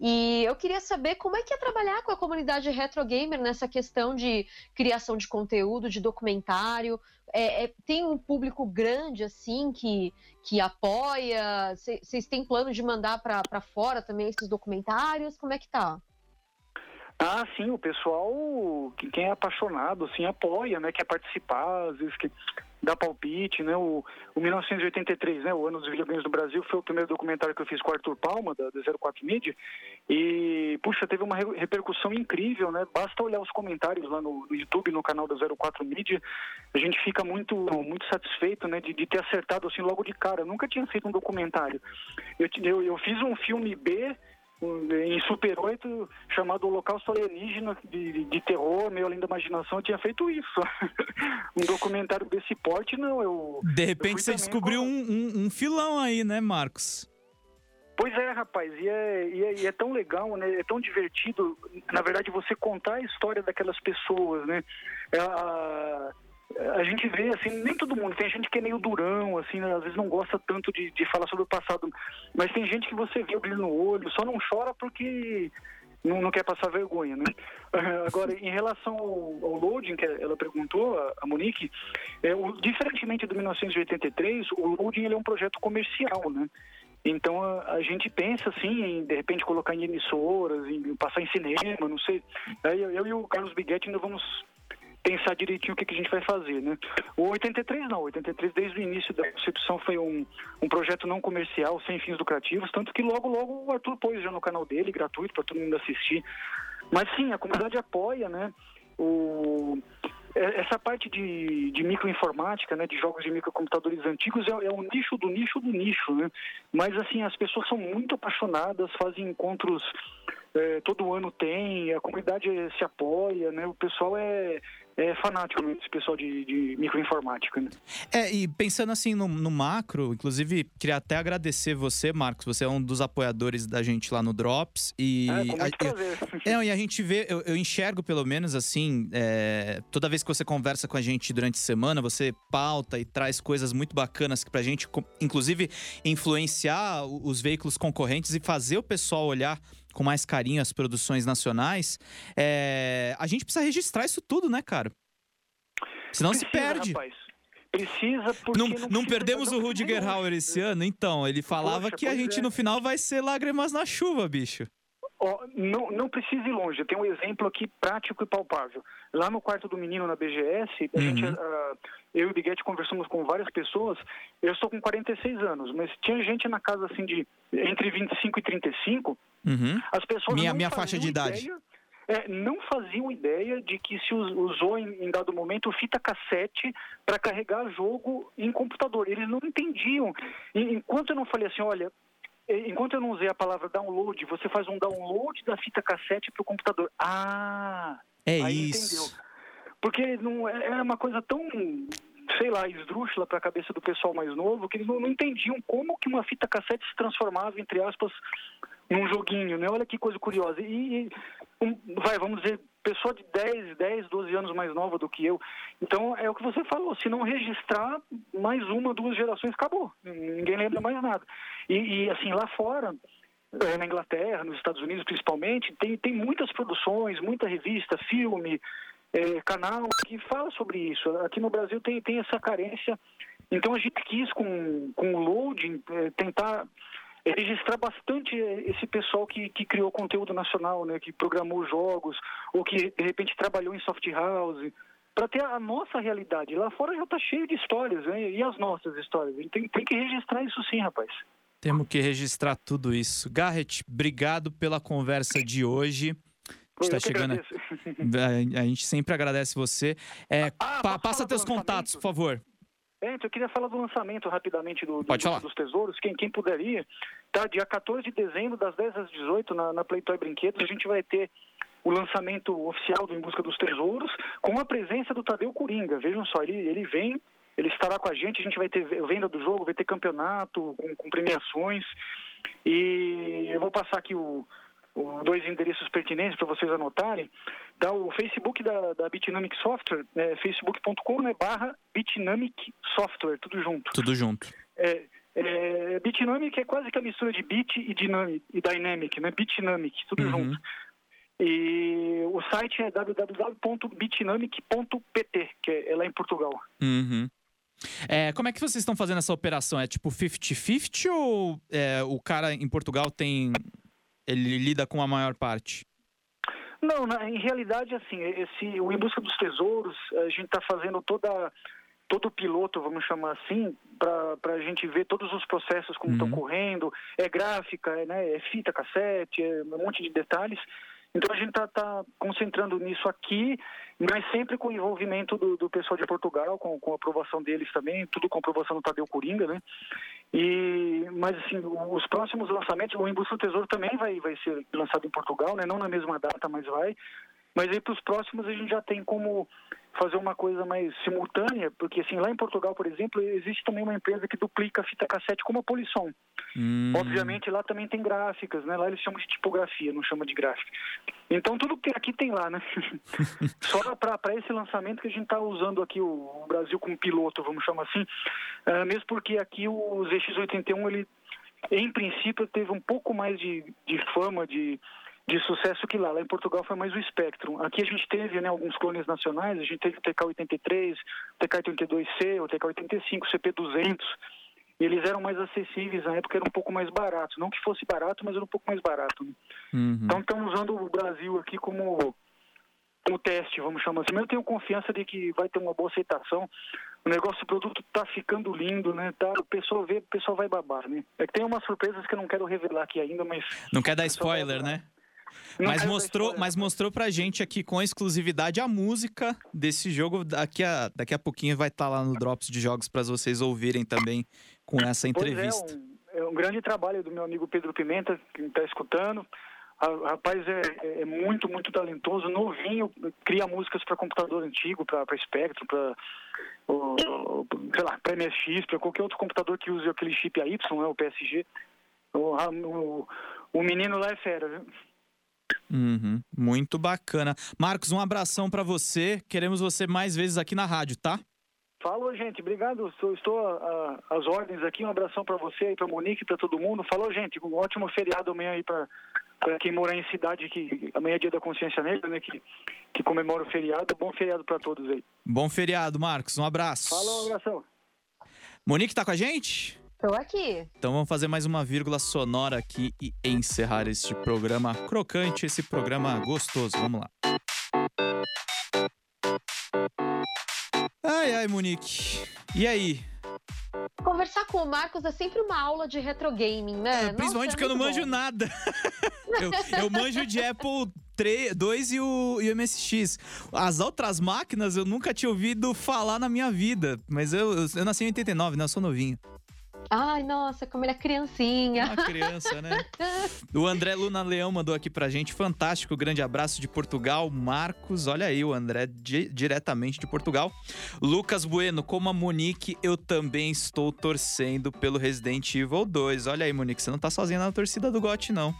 S2: E eu queria saber como é que é trabalhar com a comunidade retro gamer nessa questão de criação de conteúdo, de documentário. É, é, tem um público grande assim que, que apoia? Vocês têm plano de mandar para fora também esses documentários? Como é que tá?
S3: Ah, sim, o pessoal, quem é apaixonado, assim, apoia, né, quer participar, às vezes que dá palpite, né, o, o 1983, né, o ano dos videogames do Brasil, foi o primeiro documentário que eu fiz com o Arthur Palma, da, da 04 Media, e, puxa, teve uma repercussão incrível, né, basta olhar os comentários lá no, no YouTube, no canal da 04 Media, a gente fica muito, muito satisfeito, né, de, de ter acertado, assim, logo de cara, eu nunca tinha feito um documentário, eu, eu, eu fiz um filme B, em Super 8 chamado Holocausto Alienígena de, de, terror, meio além da imaginação, eu tinha feito isso. um documentário desse porte, não. Eu,
S1: de repente você descobriu com... um, um, um, filão aí, né, Marcos?
S3: Pois é, rapaz, e é, e é, e é, tão legal, né? É tão divertido, na verdade, você contar a história daquelas pessoas, né? É, a, a gente vê, assim, nem todo mundo, tem gente que é meio durão, assim, né? às vezes não gosta tanto de, de falar sobre o passado, mas tem gente que você vê o brilho no olho, só não chora porque não, não quer passar vergonha, né? Agora, em relação ao, ao loading, que ela perguntou, a, Monique, é, o, diferentemente do 1983, o loading ele é um projeto comercial, né? Então a, a, gente pensa assim em de repente colocar em emissoras, em passar em cinema, não sei. Aí eu, eu e o Carlos Biguetti ainda vamos pensar direitinho o que, que a gente vai fazer, né? O 83 não, o 83 desde o início da concepção foi um, um projeto não comercial, sem fins lucrativos, tanto que logo, logo o Arthur pôs já no canal dele, gratuito para todo mundo assistir. Mas sim, a comunidade apoia, né? O, é, essa parte de, de microinformática, né, de jogos de microcomputadores antigos é, é um nicho do nicho do nicho, né? Mas assim, as pessoas são muito apaixonadas, fazem encontros é, todo ano tem, a comunidade se apoia, né? O pessoal é, é fanático esse pessoal de, de microinformática. Né?
S1: É, e pensando assim no, no, macro, inclusive, queria até agradecer você, Marcos. Você é um dos apoiadores da gente lá no Drops. E
S3: é, com muito prazer.
S1: É, e a gente vê, eu, eu enxergo pelo menos assim, é, toda vez que você conversa com a gente durante a semana, você pauta e traz coisas muito bacanas pra gente, inclusive, influenciar os veículos concorrentes e fazer o pessoal olhar com mais carinho as produções nacionais, é, a gente precisa registrar isso tudo, né, cara? Senão precisa, se perde.
S3: Rapaz. Precisa porque
S1: não, não, não perdemos o Rudiger Hauer esse ano, então. Ele falava Poxa, que a gente é. no final vai ser lágrimas na chuva, bicho.
S3: Oh, não, não precisa ir longe. Tem um exemplo aqui prático e palpável. Lá no quarto do menino na BGS, uhum. gente, uh, eu e o Biguete conversamos com várias pessoas. Eu estou com 46 anos, mas tinha gente na casa assim de entre 25 e 35
S1: Uhum. As pessoas minha minha faixa de ideia, idade.
S3: É, não faziam ideia de que se usou em, em dado momento fita cassete para carregar jogo em computador. Eles não entendiam. E, enquanto eu não falei assim, olha, enquanto eu não usei a palavra download, você faz um download da fita cassete para o computador. Ah,
S1: é isso.
S3: Entendeu. Porque não é, é uma coisa tão sei lá, esdrúxula para a cabeça do pessoal mais novo, que eles não, não, entendiam como que uma fita cassete se transformava, entre aspas, num joguinho, né? Olha que coisa curiosa. E, um, vai, vamos dizer, pessoa de 10, 10, 12 anos mais nova do que eu. Então, é o que você falou, se não registrar, mais uma, duas gerações, acabou. Ninguém lembra mais nada. E, e assim, lá fora, eh, na Inglaterra, nos Estados Unidos principalmente, tem, tem muitas produções, muita revista, filme, é, canal que fala sobre isso. Aqui no Brasil tem, tem essa carência. Então a gente quis, com, com o loading, é, registrar bastante esse pessoal que, que criou conteúdo nacional, né, que programou jogos, ou que de repente trabalhou em soft house, para ter a nossa realidade. Lá fora já está cheio de histórias, né, e as nossas histórias. A gente tem, tem que registrar isso sim, rapaz.
S1: Temos que registrar tudo isso. Garrett, obrigado pela conversa de hoje está chegando. A, gente sempre agradece você. É, ah, pa, passa teus contatos, por favor.
S3: É, então eu queria falar do lançamento rapidamente do, do dos tesouros. Quem, quem puder ir, tá? Dia 14 de dezembro, das 10 às 18, na, na Playtoy Brinquedos, a gente vai ter o lançamento oficial do Em Busca dos Tesouros, com a presença do Tadeu Coringa. Vejam só, ele, ele vem, ele estará com a gente, a gente vai ter venda do jogo, vai ter campeonato com, com premiações. E eu vou passar aqui o, dois endereços pertinentes para vocês anotarem. Tá, o Facebook da, da Bitnamic Software, é facebook.com né, barra Bitnamic Software, tudo junto.
S1: Tudo junto.
S3: É, é, Bitnamic é quase que a mistura de Bit e, dynamic, e Dynamic, né? Bitnamic, tudo uhum. junto. E o site é www.bitnamic.pt, que é, é lá em Portugal.
S1: Uhum. É, como é que vocês estão fazendo essa operação? É tipo 50-50 ou é, o cara em Portugal tem ele lida com a maior parte?
S3: Não, na, em realidade, assim, esse, o Em Busca dos Tesouros, a gente está fazendo toda, todo o piloto, vamos chamar assim, para a gente ver todos os processos como estão uhum. correndo, é gráfica, é, né, é fita, cassete, é um monte de detalhes. Então a gente está tá concentrando nisso aqui, mas sempre com o envolvimento do, do pessoal de Portugal, com, com a aprovação deles também, tudo com aprovação do Tadeu Coringa, né? E, mas assim, os próximos lançamentos, o Embusca do Tesouro também vai, vai ser lançado em Portugal, né? Não na mesma data, mas vai. Mas aí para os próximos a gente já tem como fazer uma coisa mais simultânea, porque assim, lá em Portugal, por exemplo, existe também uma empresa que duplica a fita cassete como a Polisson. Hum. Obviamente lá também tem gráficas, né? Lá eles chamam de tipografia, não chama de gráfica. Então tudo que aqui tem lá, né? Só para esse lançamento que a gente está usando aqui o, o, Brasil como piloto, vamos chamar assim, uh, mesmo porque aqui o ZX81 ele em princípio teve um pouco mais de, de fama de de sucesso que lá. Lá em Portugal foi mais o Spectrum. Aqui a gente teve né, alguns clones nacionais, a gente teve o TK-83, o TK-82C, o TK-85, o CP-200. Eles eram mais acessíveis na época, eram um pouco mais baratos. Não que fosse barato, mas era um pouco mais barato. Né? Uhum. Então estamos usando o Brasil aqui como, como teste, vamos chamar assim. Mas eu tenho confiança de que vai ter uma boa aceitação. O negócio, o produto está ficando lindo, né? Tá, o pessoal vê, o pessoal vai babar, né? É que tem umas surpresas que eu não quero revelar aqui ainda, mas...
S1: Não quer dar spoiler, né? Mas mostrou, mas mostrou pra gente aqui com exclusividade a música desse jogo. Daqui a, daqui a pouquinho vai estar tá lá no Drops de Jogos para vocês ouvirem também com essa entrevista.
S3: Pois é, um, é um grande trabalho do meu amigo Pedro Pimenta, que está escutando. O rapaz é, é, muito, muito talentoso, novinho, cria músicas para computador antigo, para Spectrum, para sei lá, para MSX, para qualquer outro computador que use aquele chip AY, né, o PSG. O, o, o menino lá é fera, viu?
S1: Uhum, muito bacana. Marcos, um abração para você. Queremos você mais vezes aqui na rádio, tá?
S3: Falou, gente. Obrigado. Estou, estou às ordens aqui. Um abração para você e para Monique, para todo mundo. Falou, gente. Um ótimo feriado amanhã aí para quem mora em cidade que amanhã é dia da consciência negra, né? Que, que comemora o feriado. Bom feriado para todos aí.
S1: Bom feriado, Marcos. Um abraço.
S3: Falou, um abração.
S1: Monique tá com a gente?
S2: Tô aqui.
S1: Então vamos fazer mais uma vírgula sonora aqui e encerrar este programa crocante, esse programa gostoso. Vamos lá. Ai, ai, Monique. E aí?
S2: Conversar com o Marcos é sempre uma aula de retro gaming, né?
S1: É, principalmente porque é eu não manjo bom. nada. eu, eu manjo de Apple 3, 2 e o, e o MSX. As outras máquinas eu nunca tinha ouvido falar na minha vida. Mas eu, eu, eu nasci em 89, né? Eu sou novinho.
S2: Ai, nossa, como ele é criancinha.
S1: Uma criança, né? o André Luna Leão mandou aqui pra gente. Fantástico, grande abraço de Portugal. Marcos, olha aí, o André di diretamente de Portugal. Lucas Bueno, como a Monique, eu também estou torcendo pelo Resident Evil 2. Olha aí, Monique, você não tá sozinha na torcida do GOT, não.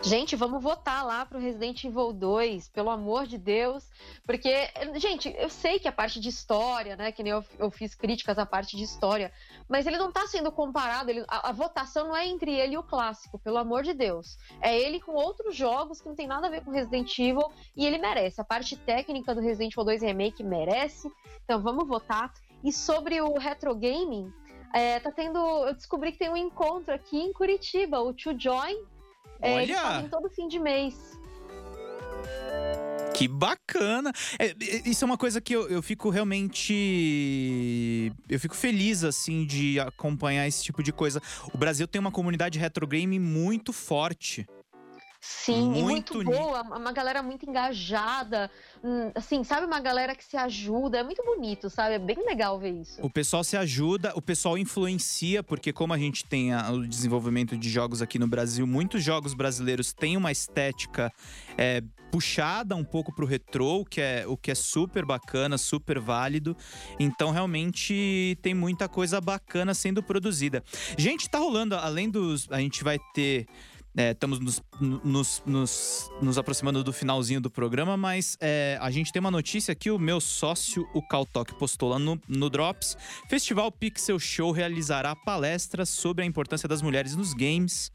S2: Gente, vamos votar lá pro Resident Evil 2, pelo amor de Deus. Porque, gente, eu sei que a parte de história, né? Que nem eu, eu fiz críticas à parte de história, mas ele não tá sendo comparado. Ele, a, a, votação não é entre ele e o clássico, pelo amor de Deus. É ele com outros jogos que não tem nada a ver com Resident Evil e ele merece. A parte técnica do Resident Evil 2 Remake merece. Então vamos votar. E sobre o retro gaming, é, tá tendo. Eu descobri que tem um encontro aqui em Curitiba, o To Join é, Olha! Eles fazem todo fim de mês.
S1: Que bacana! É, é, isso é uma coisa que eu, eu fico realmente. Eu fico feliz, assim, de acompanhar esse tipo de coisa. O Brasil tem uma comunidade retro game muito forte.
S2: Sim, muito, muito boa, uma galera muito engajada, hum, assim, sabe, uma galera que se ajuda, é muito bonito, sabe? É bem legal ver isso.
S1: O pessoal se ajuda, o pessoal influencia, porque como a gente tem a, o desenvolvimento de jogos aqui no Brasil, muitos jogos brasileiros têm uma estética é, puxada um pouco pro retrô, que é, o que é super bacana, super válido. Então, realmente, tem muita coisa bacana sendo produzida. Gente, tá rolando, além dos. A gente vai ter é, estamos nos, nos, nos, nos, aproximando do finalzinho do programa, mas é, a gente tem uma notícia que o meu sócio, o Caltok, postou lá no, no Drops. Festival Pixel Show realizará palestras sobre a importância das mulheres nos games.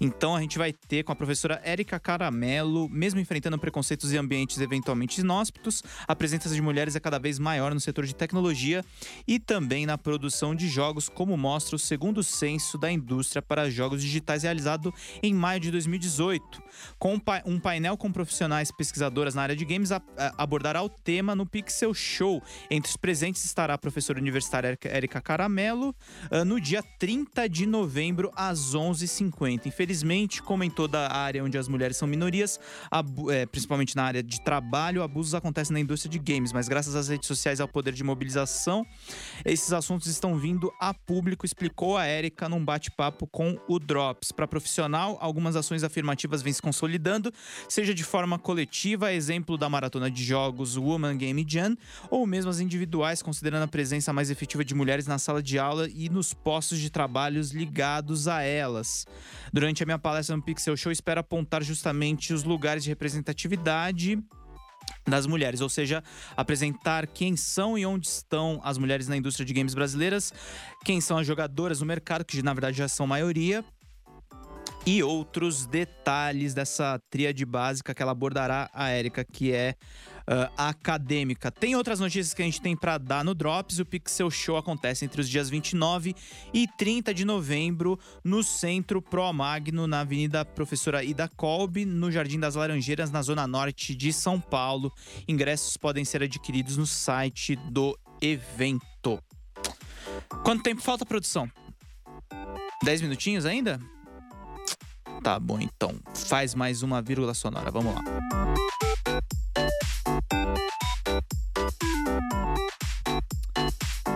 S1: Então a gente vai ter com a professora Érica Caramelo, mesmo enfrentando preconceitos e ambientes eventualmente inóspitos, a presença de mulheres é cada vez maior no setor de tecnologia e também na produção de jogos, como mostra o segundo censo da indústria para jogos digitais realizado em maio de 2018. Com um painel com profissionais pesquisadoras na área de games, abordará o tema no Pixel Show. Entre os presentes estará a professora universitária Erika Caramelo, ah, no dia 30 de novembro, às 11h50. Infelizmente, como em toda a área onde as mulheres são minorias, é, principalmente na área de trabalho, abusos acontecem na indústria de games, mas graças às redes sociais e ao poder de mobilização, esses assuntos estão vindo a público, explicou a Erika num bate-papo com o Drops. Para profissional, algumas ações afirmativas vêm se consolidando, seja de forma coletiva, exemplo da maratona de jogos Woman Game Jam, ou mesmo as individuais, considerando a presença mais efetiva de mulheres na sala de aula e nos postos de trabalhos ligados a elas. Durante a minha palestra no Pixel Show, espero apontar justamente os lugares de representatividade das mulheres, ou seja, apresentar quem são e onde estão as mulheres na indústria de games brasileiras, quem são as jogadoras no mercado, que na verdade já são maioria, e outros detalhes dessa tríade básica que ela abordará a Érica, que é uh, acadêmica. Tem outras notícias que a gente tem para dar no Drops. O Pixel Show acontece entre os dias 29 e 30 de novembro no Centro Pro Magno, na Avenida Professora Ida Kolbe, no Jardim das Laranjeiras, na Zona Norte de São Paulo. Ingressos podem ser adquiridos no site do evento. Quanto tempo falta, produção? 10 minutinhos ainda? Tá bom, então. Faz mais uma vírgula sonora. Vamos lá.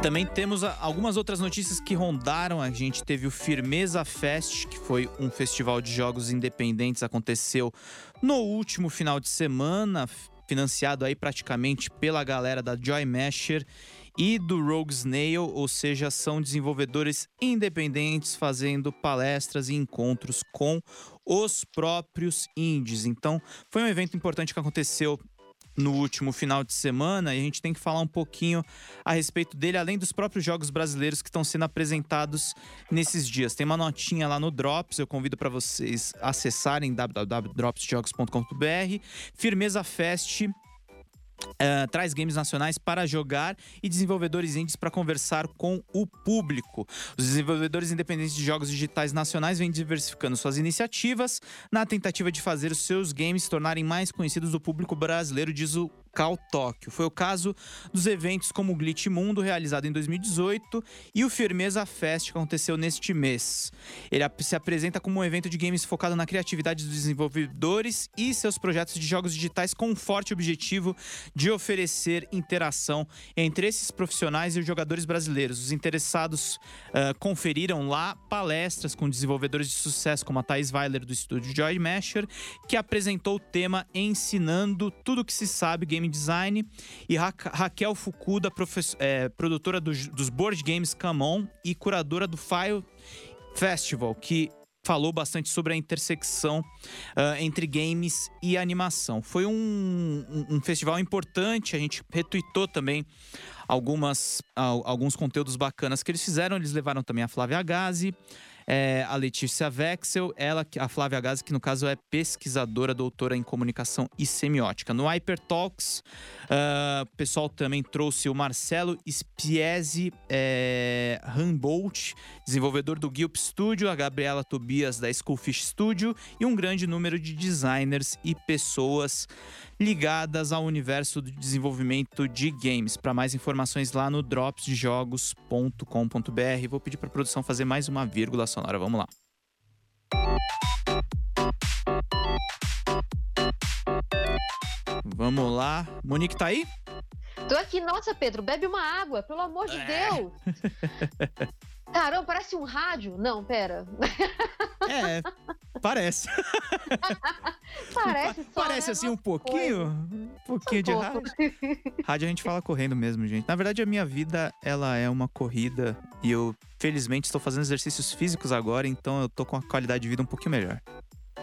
S1: Também temos algumas outras notícias que rondaram. A gente teve o Firmeza Fest, que foi um festival de jogos independentes, aconteceu no último final de semana, financiado aí praticamente pela galera da Joy Masher e do Rogue Snail, ou seja, são desenvolvedores independentes fazendo palestras e encontros com os próprios indies. Então, foi um evento importante que aconteceu no último final de semana e a gente tem que falar um pouquinho a respeito dele, além dos próprios jogos brasileiros que estão sendo apresentados nesses dias. Tem uma notinha lá no Drops, eu convido para vocês acessarem www.dropsjogos.com.br. Firmeza Fest Uh, traz games nacionais para jogar e desenvolvedores indies para conversar com o público. Os desenvolvedores independentes de jogos digitais nacionais vêm diversificando suas iniciativas na tentativa de fazer os seus games se tornarem mais conhecidos do público brasileiro, diz o Cal Tóquio. Foi o caso dos eventos como o Glitch Mundo, realizado em 2018, e o Firmeza Fest, que aconteceu neste mês. Ele se apresenta como um evento de games focado na criatividade dos desenvolvedores e seus projetos de jogos digitais com um forte objetivo de oferecer interação entre esses profissionais e os jogadores brasileiros. Os interessados uh, conferiram lá palestras com desenvolvedores de sucesso, como a Thais Weiler, do estúdio Joy Masher, que apresentou o tema Ensinando Tudo que se sabe Game Design, e Ra Raquel Fukuda, é, produtora do, dos board games Come On e curadora do File Festival, que falou bastante sobre a intersecção uh, entre games e animação. Foi um, um, um, festival importante, a gente retweetou também algumas, alguns conteúdos bacanas que eles fizeram. Eles levaram também a Flávia Gazi, é, a Letícia Vexel, ela, a Flávia Gazi, que no caso é pesquisadora, doutora em comunicação e semiótica. No Hyper Talks, uh, o pessoal também trouxe o Marcelo Spiesi é, Humboldt, desenvolvedor do Gilp Studio, a Gabriela Tobias da Schoolfish Studio e um grande número de designers e pessoas ligadas ao universo do desenvolvimento de games. Para mais informações lá no dropsdejogos.com.br. Vou pedir para a produção fazer mais uma vírgula sonora. Vamos lá. Vamos lá. Monique tá aí?
S2: Tô aqui. Nossa, Pedro, bebe uma água, pelo amor de é. Deus. Caramba, parece um rádio. Não, pera.
S1: É, parece.
S2: parece só,
S1: Parece né? assim um pouquinho, um pouquinho de rádio. Rádio a gente fala correndo mesmo, gente. Na verdade, a minha vida, ela é uma corrida e eu, felizmente, estou fazendo exercícios físicos agora, então eu tô com a qualidade de vida um pouquinho melhor.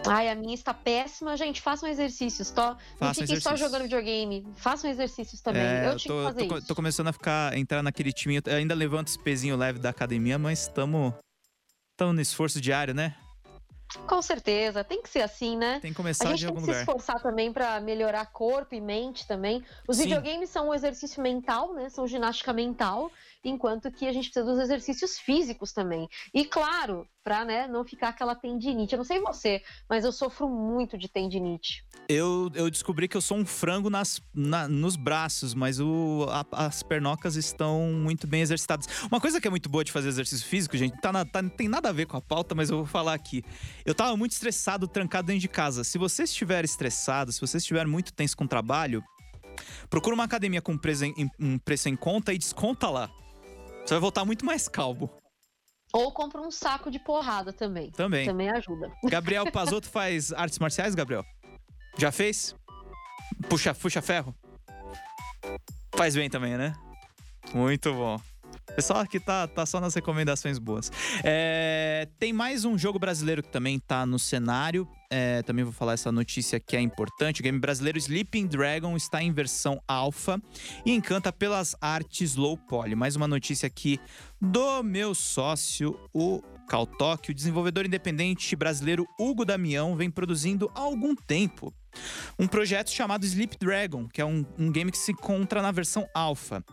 S2: Ai, a minha está péssima. Gente, façam exercícios, tá? Não fiquem só jogando videogame. Façam exercícios também. É, eu, tinha tô, que fazer
S1: tô,
S2: isso.
S1: Tô começando a ficar, entrar naquele time. Eu ainda levanto os pezinhos leves da academia, mas estamos no esforço diário, né?
S2: Com certeza, tem que ser assim, né?
S1: Tem que começar
S2: A gente
S1: tem que
S2: se esforçar também para melhorar corpo e mente também. Os Sim. videogames são um exercício mental, né? São ginástica mental enquanto que a gente precisa dos exercícios físicos também. E claro, para né, não ficar aquela tendinite. Eu não sei você, mas eu sofro muito de tendinite.
S1: Eu, eu descobri que eu sou um frango nas, na, nos braços, mas o, a, as pernocas estão muito bem exercitadas. Uma coisa que é muito boa de fazer exercício físico, gente, tá na, tá, não tem nada a ver com a pauta, mas eu vou falar aqui. Eu tava muito estressado, trancado dentro de casa. Se você estiver estressado, se você estiver muito tenso com o trabalho, procura uma academia com preço em, um preço em conta e desconta lá. Você vai voltar muito mais calmo.
S2: Ou compra um saco de porrada também.
S1: Também.
S2: Também ajuda.
S1: Gabriel Pazotto faz artes marciais, Gabriel? Já fez? Puxa, puxa ferro? Faz bem também, né? Muito bom. Pessoal aqui tá, tá só nas recomendações boas. É, tem mais um jogo brasileiro que também tá no cenário. É, também vou falar essa notícia que é importante. O game brasileiro Sleeping Dragon está em versão alfa e encanta pelas artes low poly. Mais uma notícia aqui do meu sócio, o Caltok. O desenvolvedor independente brasileiro Hugo Damião vem produzindo há algum tempo um projeto chamado Sleep Dragon, que é um, um, game que se encontra na versão alpha.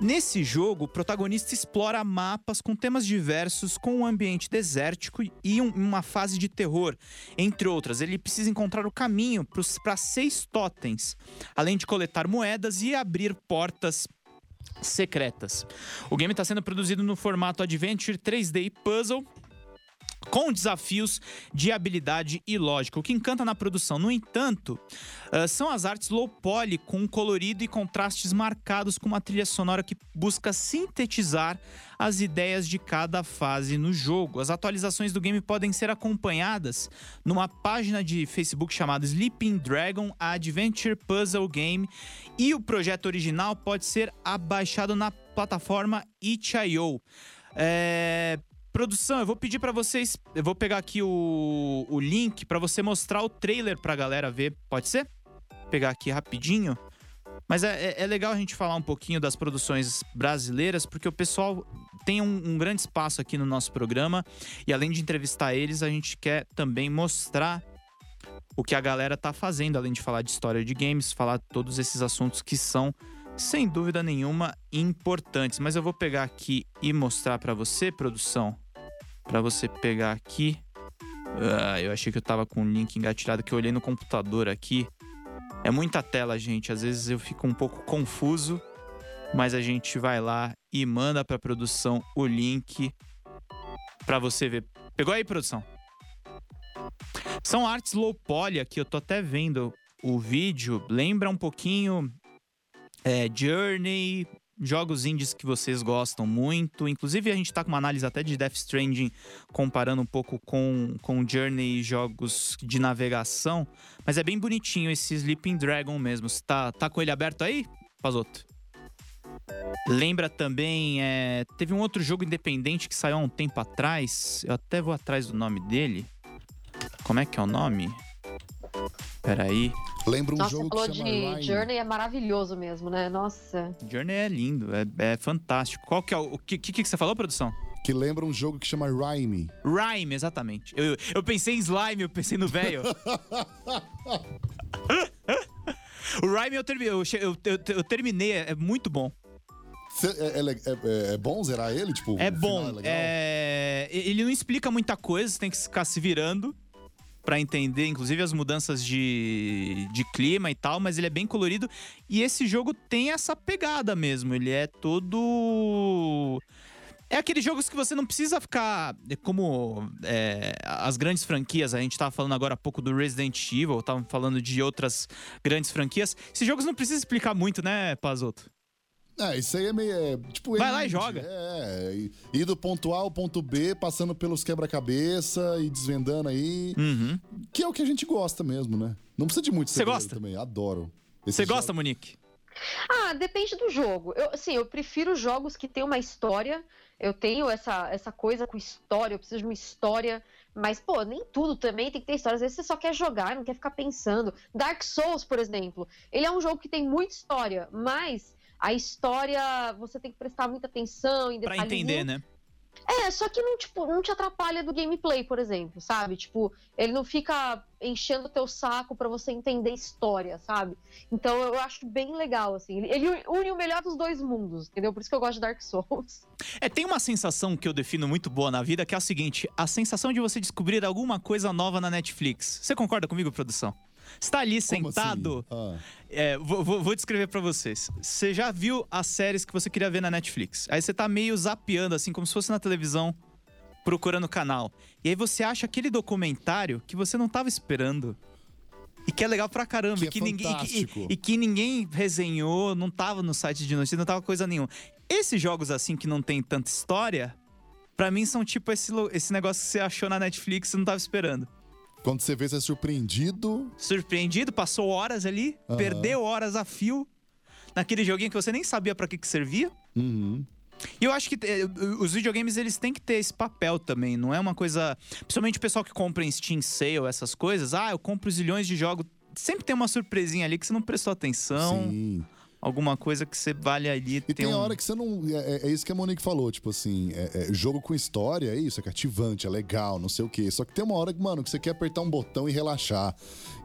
S1: Nesse jogo, o protagonista explora mapas com temas diversos, com um ambiente desértico e um, uma fase de terror, entre outras. Ele precisa encontrar o caminho para seis totens, além de coletar moedas e abrir portas secretas. O game está sendo produzido no formato Adventure 3D Puzzle com desafios de habilidade e lógica. O que encanta na produção, no entanto, uh, são as artes low poly com colorido e contrastes marcados com uma trilha sonora que busca sintetizar as ideias de cada fase no jogo. As atualizações do game podem ser acompanhadas numa página de Facebook chamada Sleeping Dragon Adventure Puzzle Game e o projeto original pode ser abaixado na plataforma itch.io. É, Produção, eu vou pedir para vocês. Eu vou pegar aqui o, o link para você mostrar o trailer pra galera ver. Pode ser? Vou pegar aqui rapidinho. Mas é, é, é, legal a gente falar um pouquinho das produções brasileiras, porque o pessoal tem um, um, grande espaço aqui no nosso programa. E além de entrevistar eles, a gente quer também mostrar o que a galera tá fazendo, além de falar de história de games, falar todos esses assuntos que são, sem dúvida nenhuma, importantes. Mas eu vou pegar aqui e mostrar para você, produção para você pegar aqui. Ah, eu achei que eu tava com o link engatilhado que eu olhei no computador aqui. É muita tela, gente. Às vezes eu fico um pouco confuso, mas a gente vai lá e manda para produção o link para você ver. Pegou aí, produção? São artes low poly aqui, eu tô até vendo o vídeo. Lembra um pouquinho é, Journey, jogos indies que vocês gostam muito. Inclusive, a gente tá com uma análise até de Death Stranding, comparando um pouco com, com Journey e jogos de navegação. Mas é bem bonitinho esse Sleeping Dragon mesmo. Você tá, tá com ele aberto aí, Pazoto? Lembra também, é, teve um outro jogo independente que saiu há um tempo atrás. Eu até vou atrás do nome dele. Como é que é o nome? Peraí.
S4: Lembra um
S2: Nossa,
S4: jogo
S2: você falou de. Journey, é maravilhoso mesmo, né? Nossa.
S1: Journey é lindo, é, é fantástico. Qual que é o. O que, que, que você falou, produção?
S4: Que lembra um jogo que chama Rhyme.
S1: Rhyme, exatamente. Eu, eu pensei em slime, eu pensei no velho. o Rhyme eu, termi- eu, eu- eu- eu terminei, é é muito bom.
S4: Cê- é, é é- é- é bom zerar ele? Tipo,
S1: É
S4: final
S1: bom.
S4: legal?
S1: É, ele não explica muita coisa, você tem que ficar se virando pra entender, inclusive as mudanças de, de clima e tal, mas ele é bem colorido. E esse jogo tem essa pegada mesmo. Ele é todo. É aqueles jogos que você não precisa ficar. é Como é, as grandes franquias, a gente tava falando agora há pouco do Resident Evil, tava falando de outras grandes franquias. Esses jogos não precisa explicar muito, né, Pazoto?
S4: É, isso aí é meio. é, tipo,
S1: Vai lá e joga.
S4: É, e- ir do ponto A ao ponto B, passando pelos quebra-cabeça e desvendando aí.
S1: Uhum.
S4: Que é o que a gente gosta mesmo, né? Não precisa de muito
S1: Você gosta?
S4: também. Adoro.
S1: Você gosta, Monique?
S2: Ah, depende do jogo. Eu, assim, eu prefiro jogos que têm uma história. Eu tenho essa, essa coisa com história, eu preciso de uma história. Mas, pô, nem tudo também tem que ter história. Às vezes você só quer jogar, não quer ficar pensando. Dark Souls, por exemplo, ele é um jogo que tem muita história, mas a história você tem que prestar muita atenção em
S1: Pra
S2: detalhezinho.
S1: entender, né?
S2: É, só que não, tipo, não te atrapalha do gameplay, por exemplo, sabe? Tipo, ele não fica enchendo o teu saco pra você entender história, sabe? Então eu acho bem legal, assim. Ele- Ele une o melhor dos dois mundos, entendeu? Por isso que eu gosto de Dark Souls.
S1: É, tem uma sensação que eu defino muito boa na vida, que é a seguinte: a sensação de você descobrir alguma coisa nova na Netflix. Você concorda comigo, produção? Você tá ali
S4: Como
S1: sentado.
S4: assim? Ah,
S1: é, vou, vou- descrever pra vocês. Você já viu as séries que você queria ver na Netflix. Aí você tá meio zapeando, assim, como se fosse na televisão, procurando o canal. E aí você acha aquele documentário que você não tava esperando. E que é legal pra caramba.
S4: Que
S1: e,
S4: é
S1: que ninguém, e, que- e que ninguém resenhou, não tava no site de notícia, não tava coisa nenhuma. Esses jogos assim que não tem tanta história, pra mim são tipo esse, esse negócio que você achou na Netflix e não tava esperando.
S4: Quando você vê, você é surpreendido.
S1: Surpreendido, passou horas ali,
S4: Aham.
S1: perdeu horas a fio naquele joguinho que você nem sabia pra que, que servia.
S4: Uhum.
S1: E eu acho que eh, os videogames eles têm que ter esse papel também, não é uma coisa. Principalmente o pessoal que compra em Steam Sale, essas coisas. Ah, eu compro zilhões de jogos. Sempre tem uma surpresinha ali que você não prestou atenção.
S4: Sim.
S1: Alguma coisa que você vale ali.
S4: E
S1: tem um...
S4: hora que você não. É, é- é isso que a Monique falou, tipo assim, é- é jogo com história, é isso, é cativante, é legal, não sei o quê. Só que tem uma hora que, mano, que você quer apertar um botão e relaxar.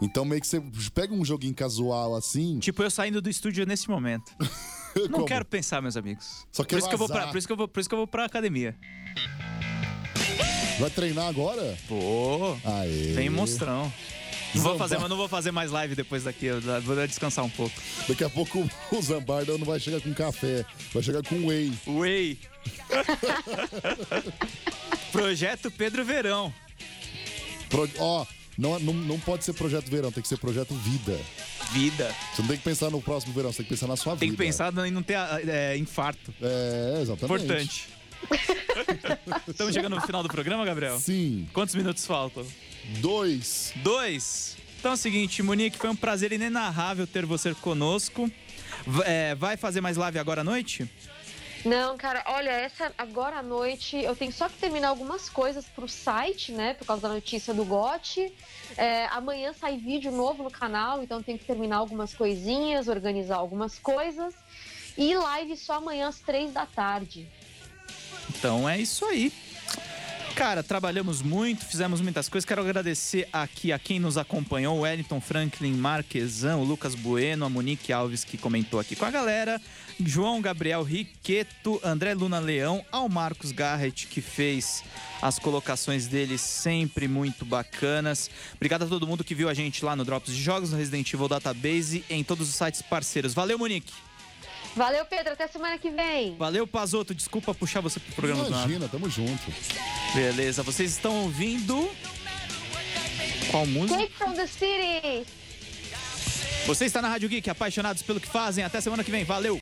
S4: Então meio que você pega um joguinho casual assim.
S1: Tipo, eu saindo do estúdio nesse momento. Não
S4: como?
S1: quero pensar, meus amigos.
S4: Só
S1: por
S4: quer
S1: isso, que eu vou pra, por, isso que eu vou, por isso que eu vou pra academia.
S4: Vai treinar agora?
S1: Pô,
S4: Aê.
S1: tem monstrão. Não vou fazer, mas não vou fazer mais live depois daqui. Eu vou descansar um pouco.
S4: Daqui a pouco o Zambarda não vai chegar com café, vai chegar com whey.
S1: Way. Projeto Pedro Verão.
S4: Pro- Ó, não, não, não pode ser projeto verão, tem que ser projeto vida.
S1: Vida.
S4: Você não tem que pensar no próximo verão, você tem que pensar na sua
S1: Tem que
S4: vida.
S1: pensar em não ter é, infarto.
S4: É, exatamente.
S1: Importante. Estamos chegando no final do programa, Gabriel?
S4: Sim.
S1: Quantos minutos faltam?
S4: Dois.
S1: Dois. Então é o seguinte, Monique, foi um prazer inenarrável ter você conosco. É, vai fazer mais live agora à noite?
S2: Não, cara, olha, essa agora à noite eu tenho só que terminar algumas coisas pro site, né? Por causa da notícia do GOT. É, amanhã sai vídeo novo no canal, então eu tenho que terminar algumas coisinhas, organizar algumas coisas. E live só amanhã às três da tarde.
S1: Então é isso aí. Cara, trabalhamos muito, fizemos muitas coisas. Quero agradecer aqui a quem nos acompanhou: o Wellington Franklin Marquesan, o Lucas Bueno, a Monique Alves, que comentou aqui com a galera, João Gabriel Riqueto, André Luna Leão, ao Marcos Garrett, que fez as colocações dele sempre muito bacanas. Obrigado a todo mundo que viu a gente lá no Drops de Jogos, no Resident Evil Database, em todos os sites parceiros. Valeu, Monique!
S2: Valeu, Pedro, até semana que vem.
S1: Valeu, Pazoto. Desculpa puxar você pro programa do nada.
S4: Imagina, tamo junto.
S1: Beleza, vocês estão ouvindo. Qual música?
S2: Take from the city!
S1: Você está na Rádio Geek, apaixonados pelo que fazem. Até semana que vem, valeu!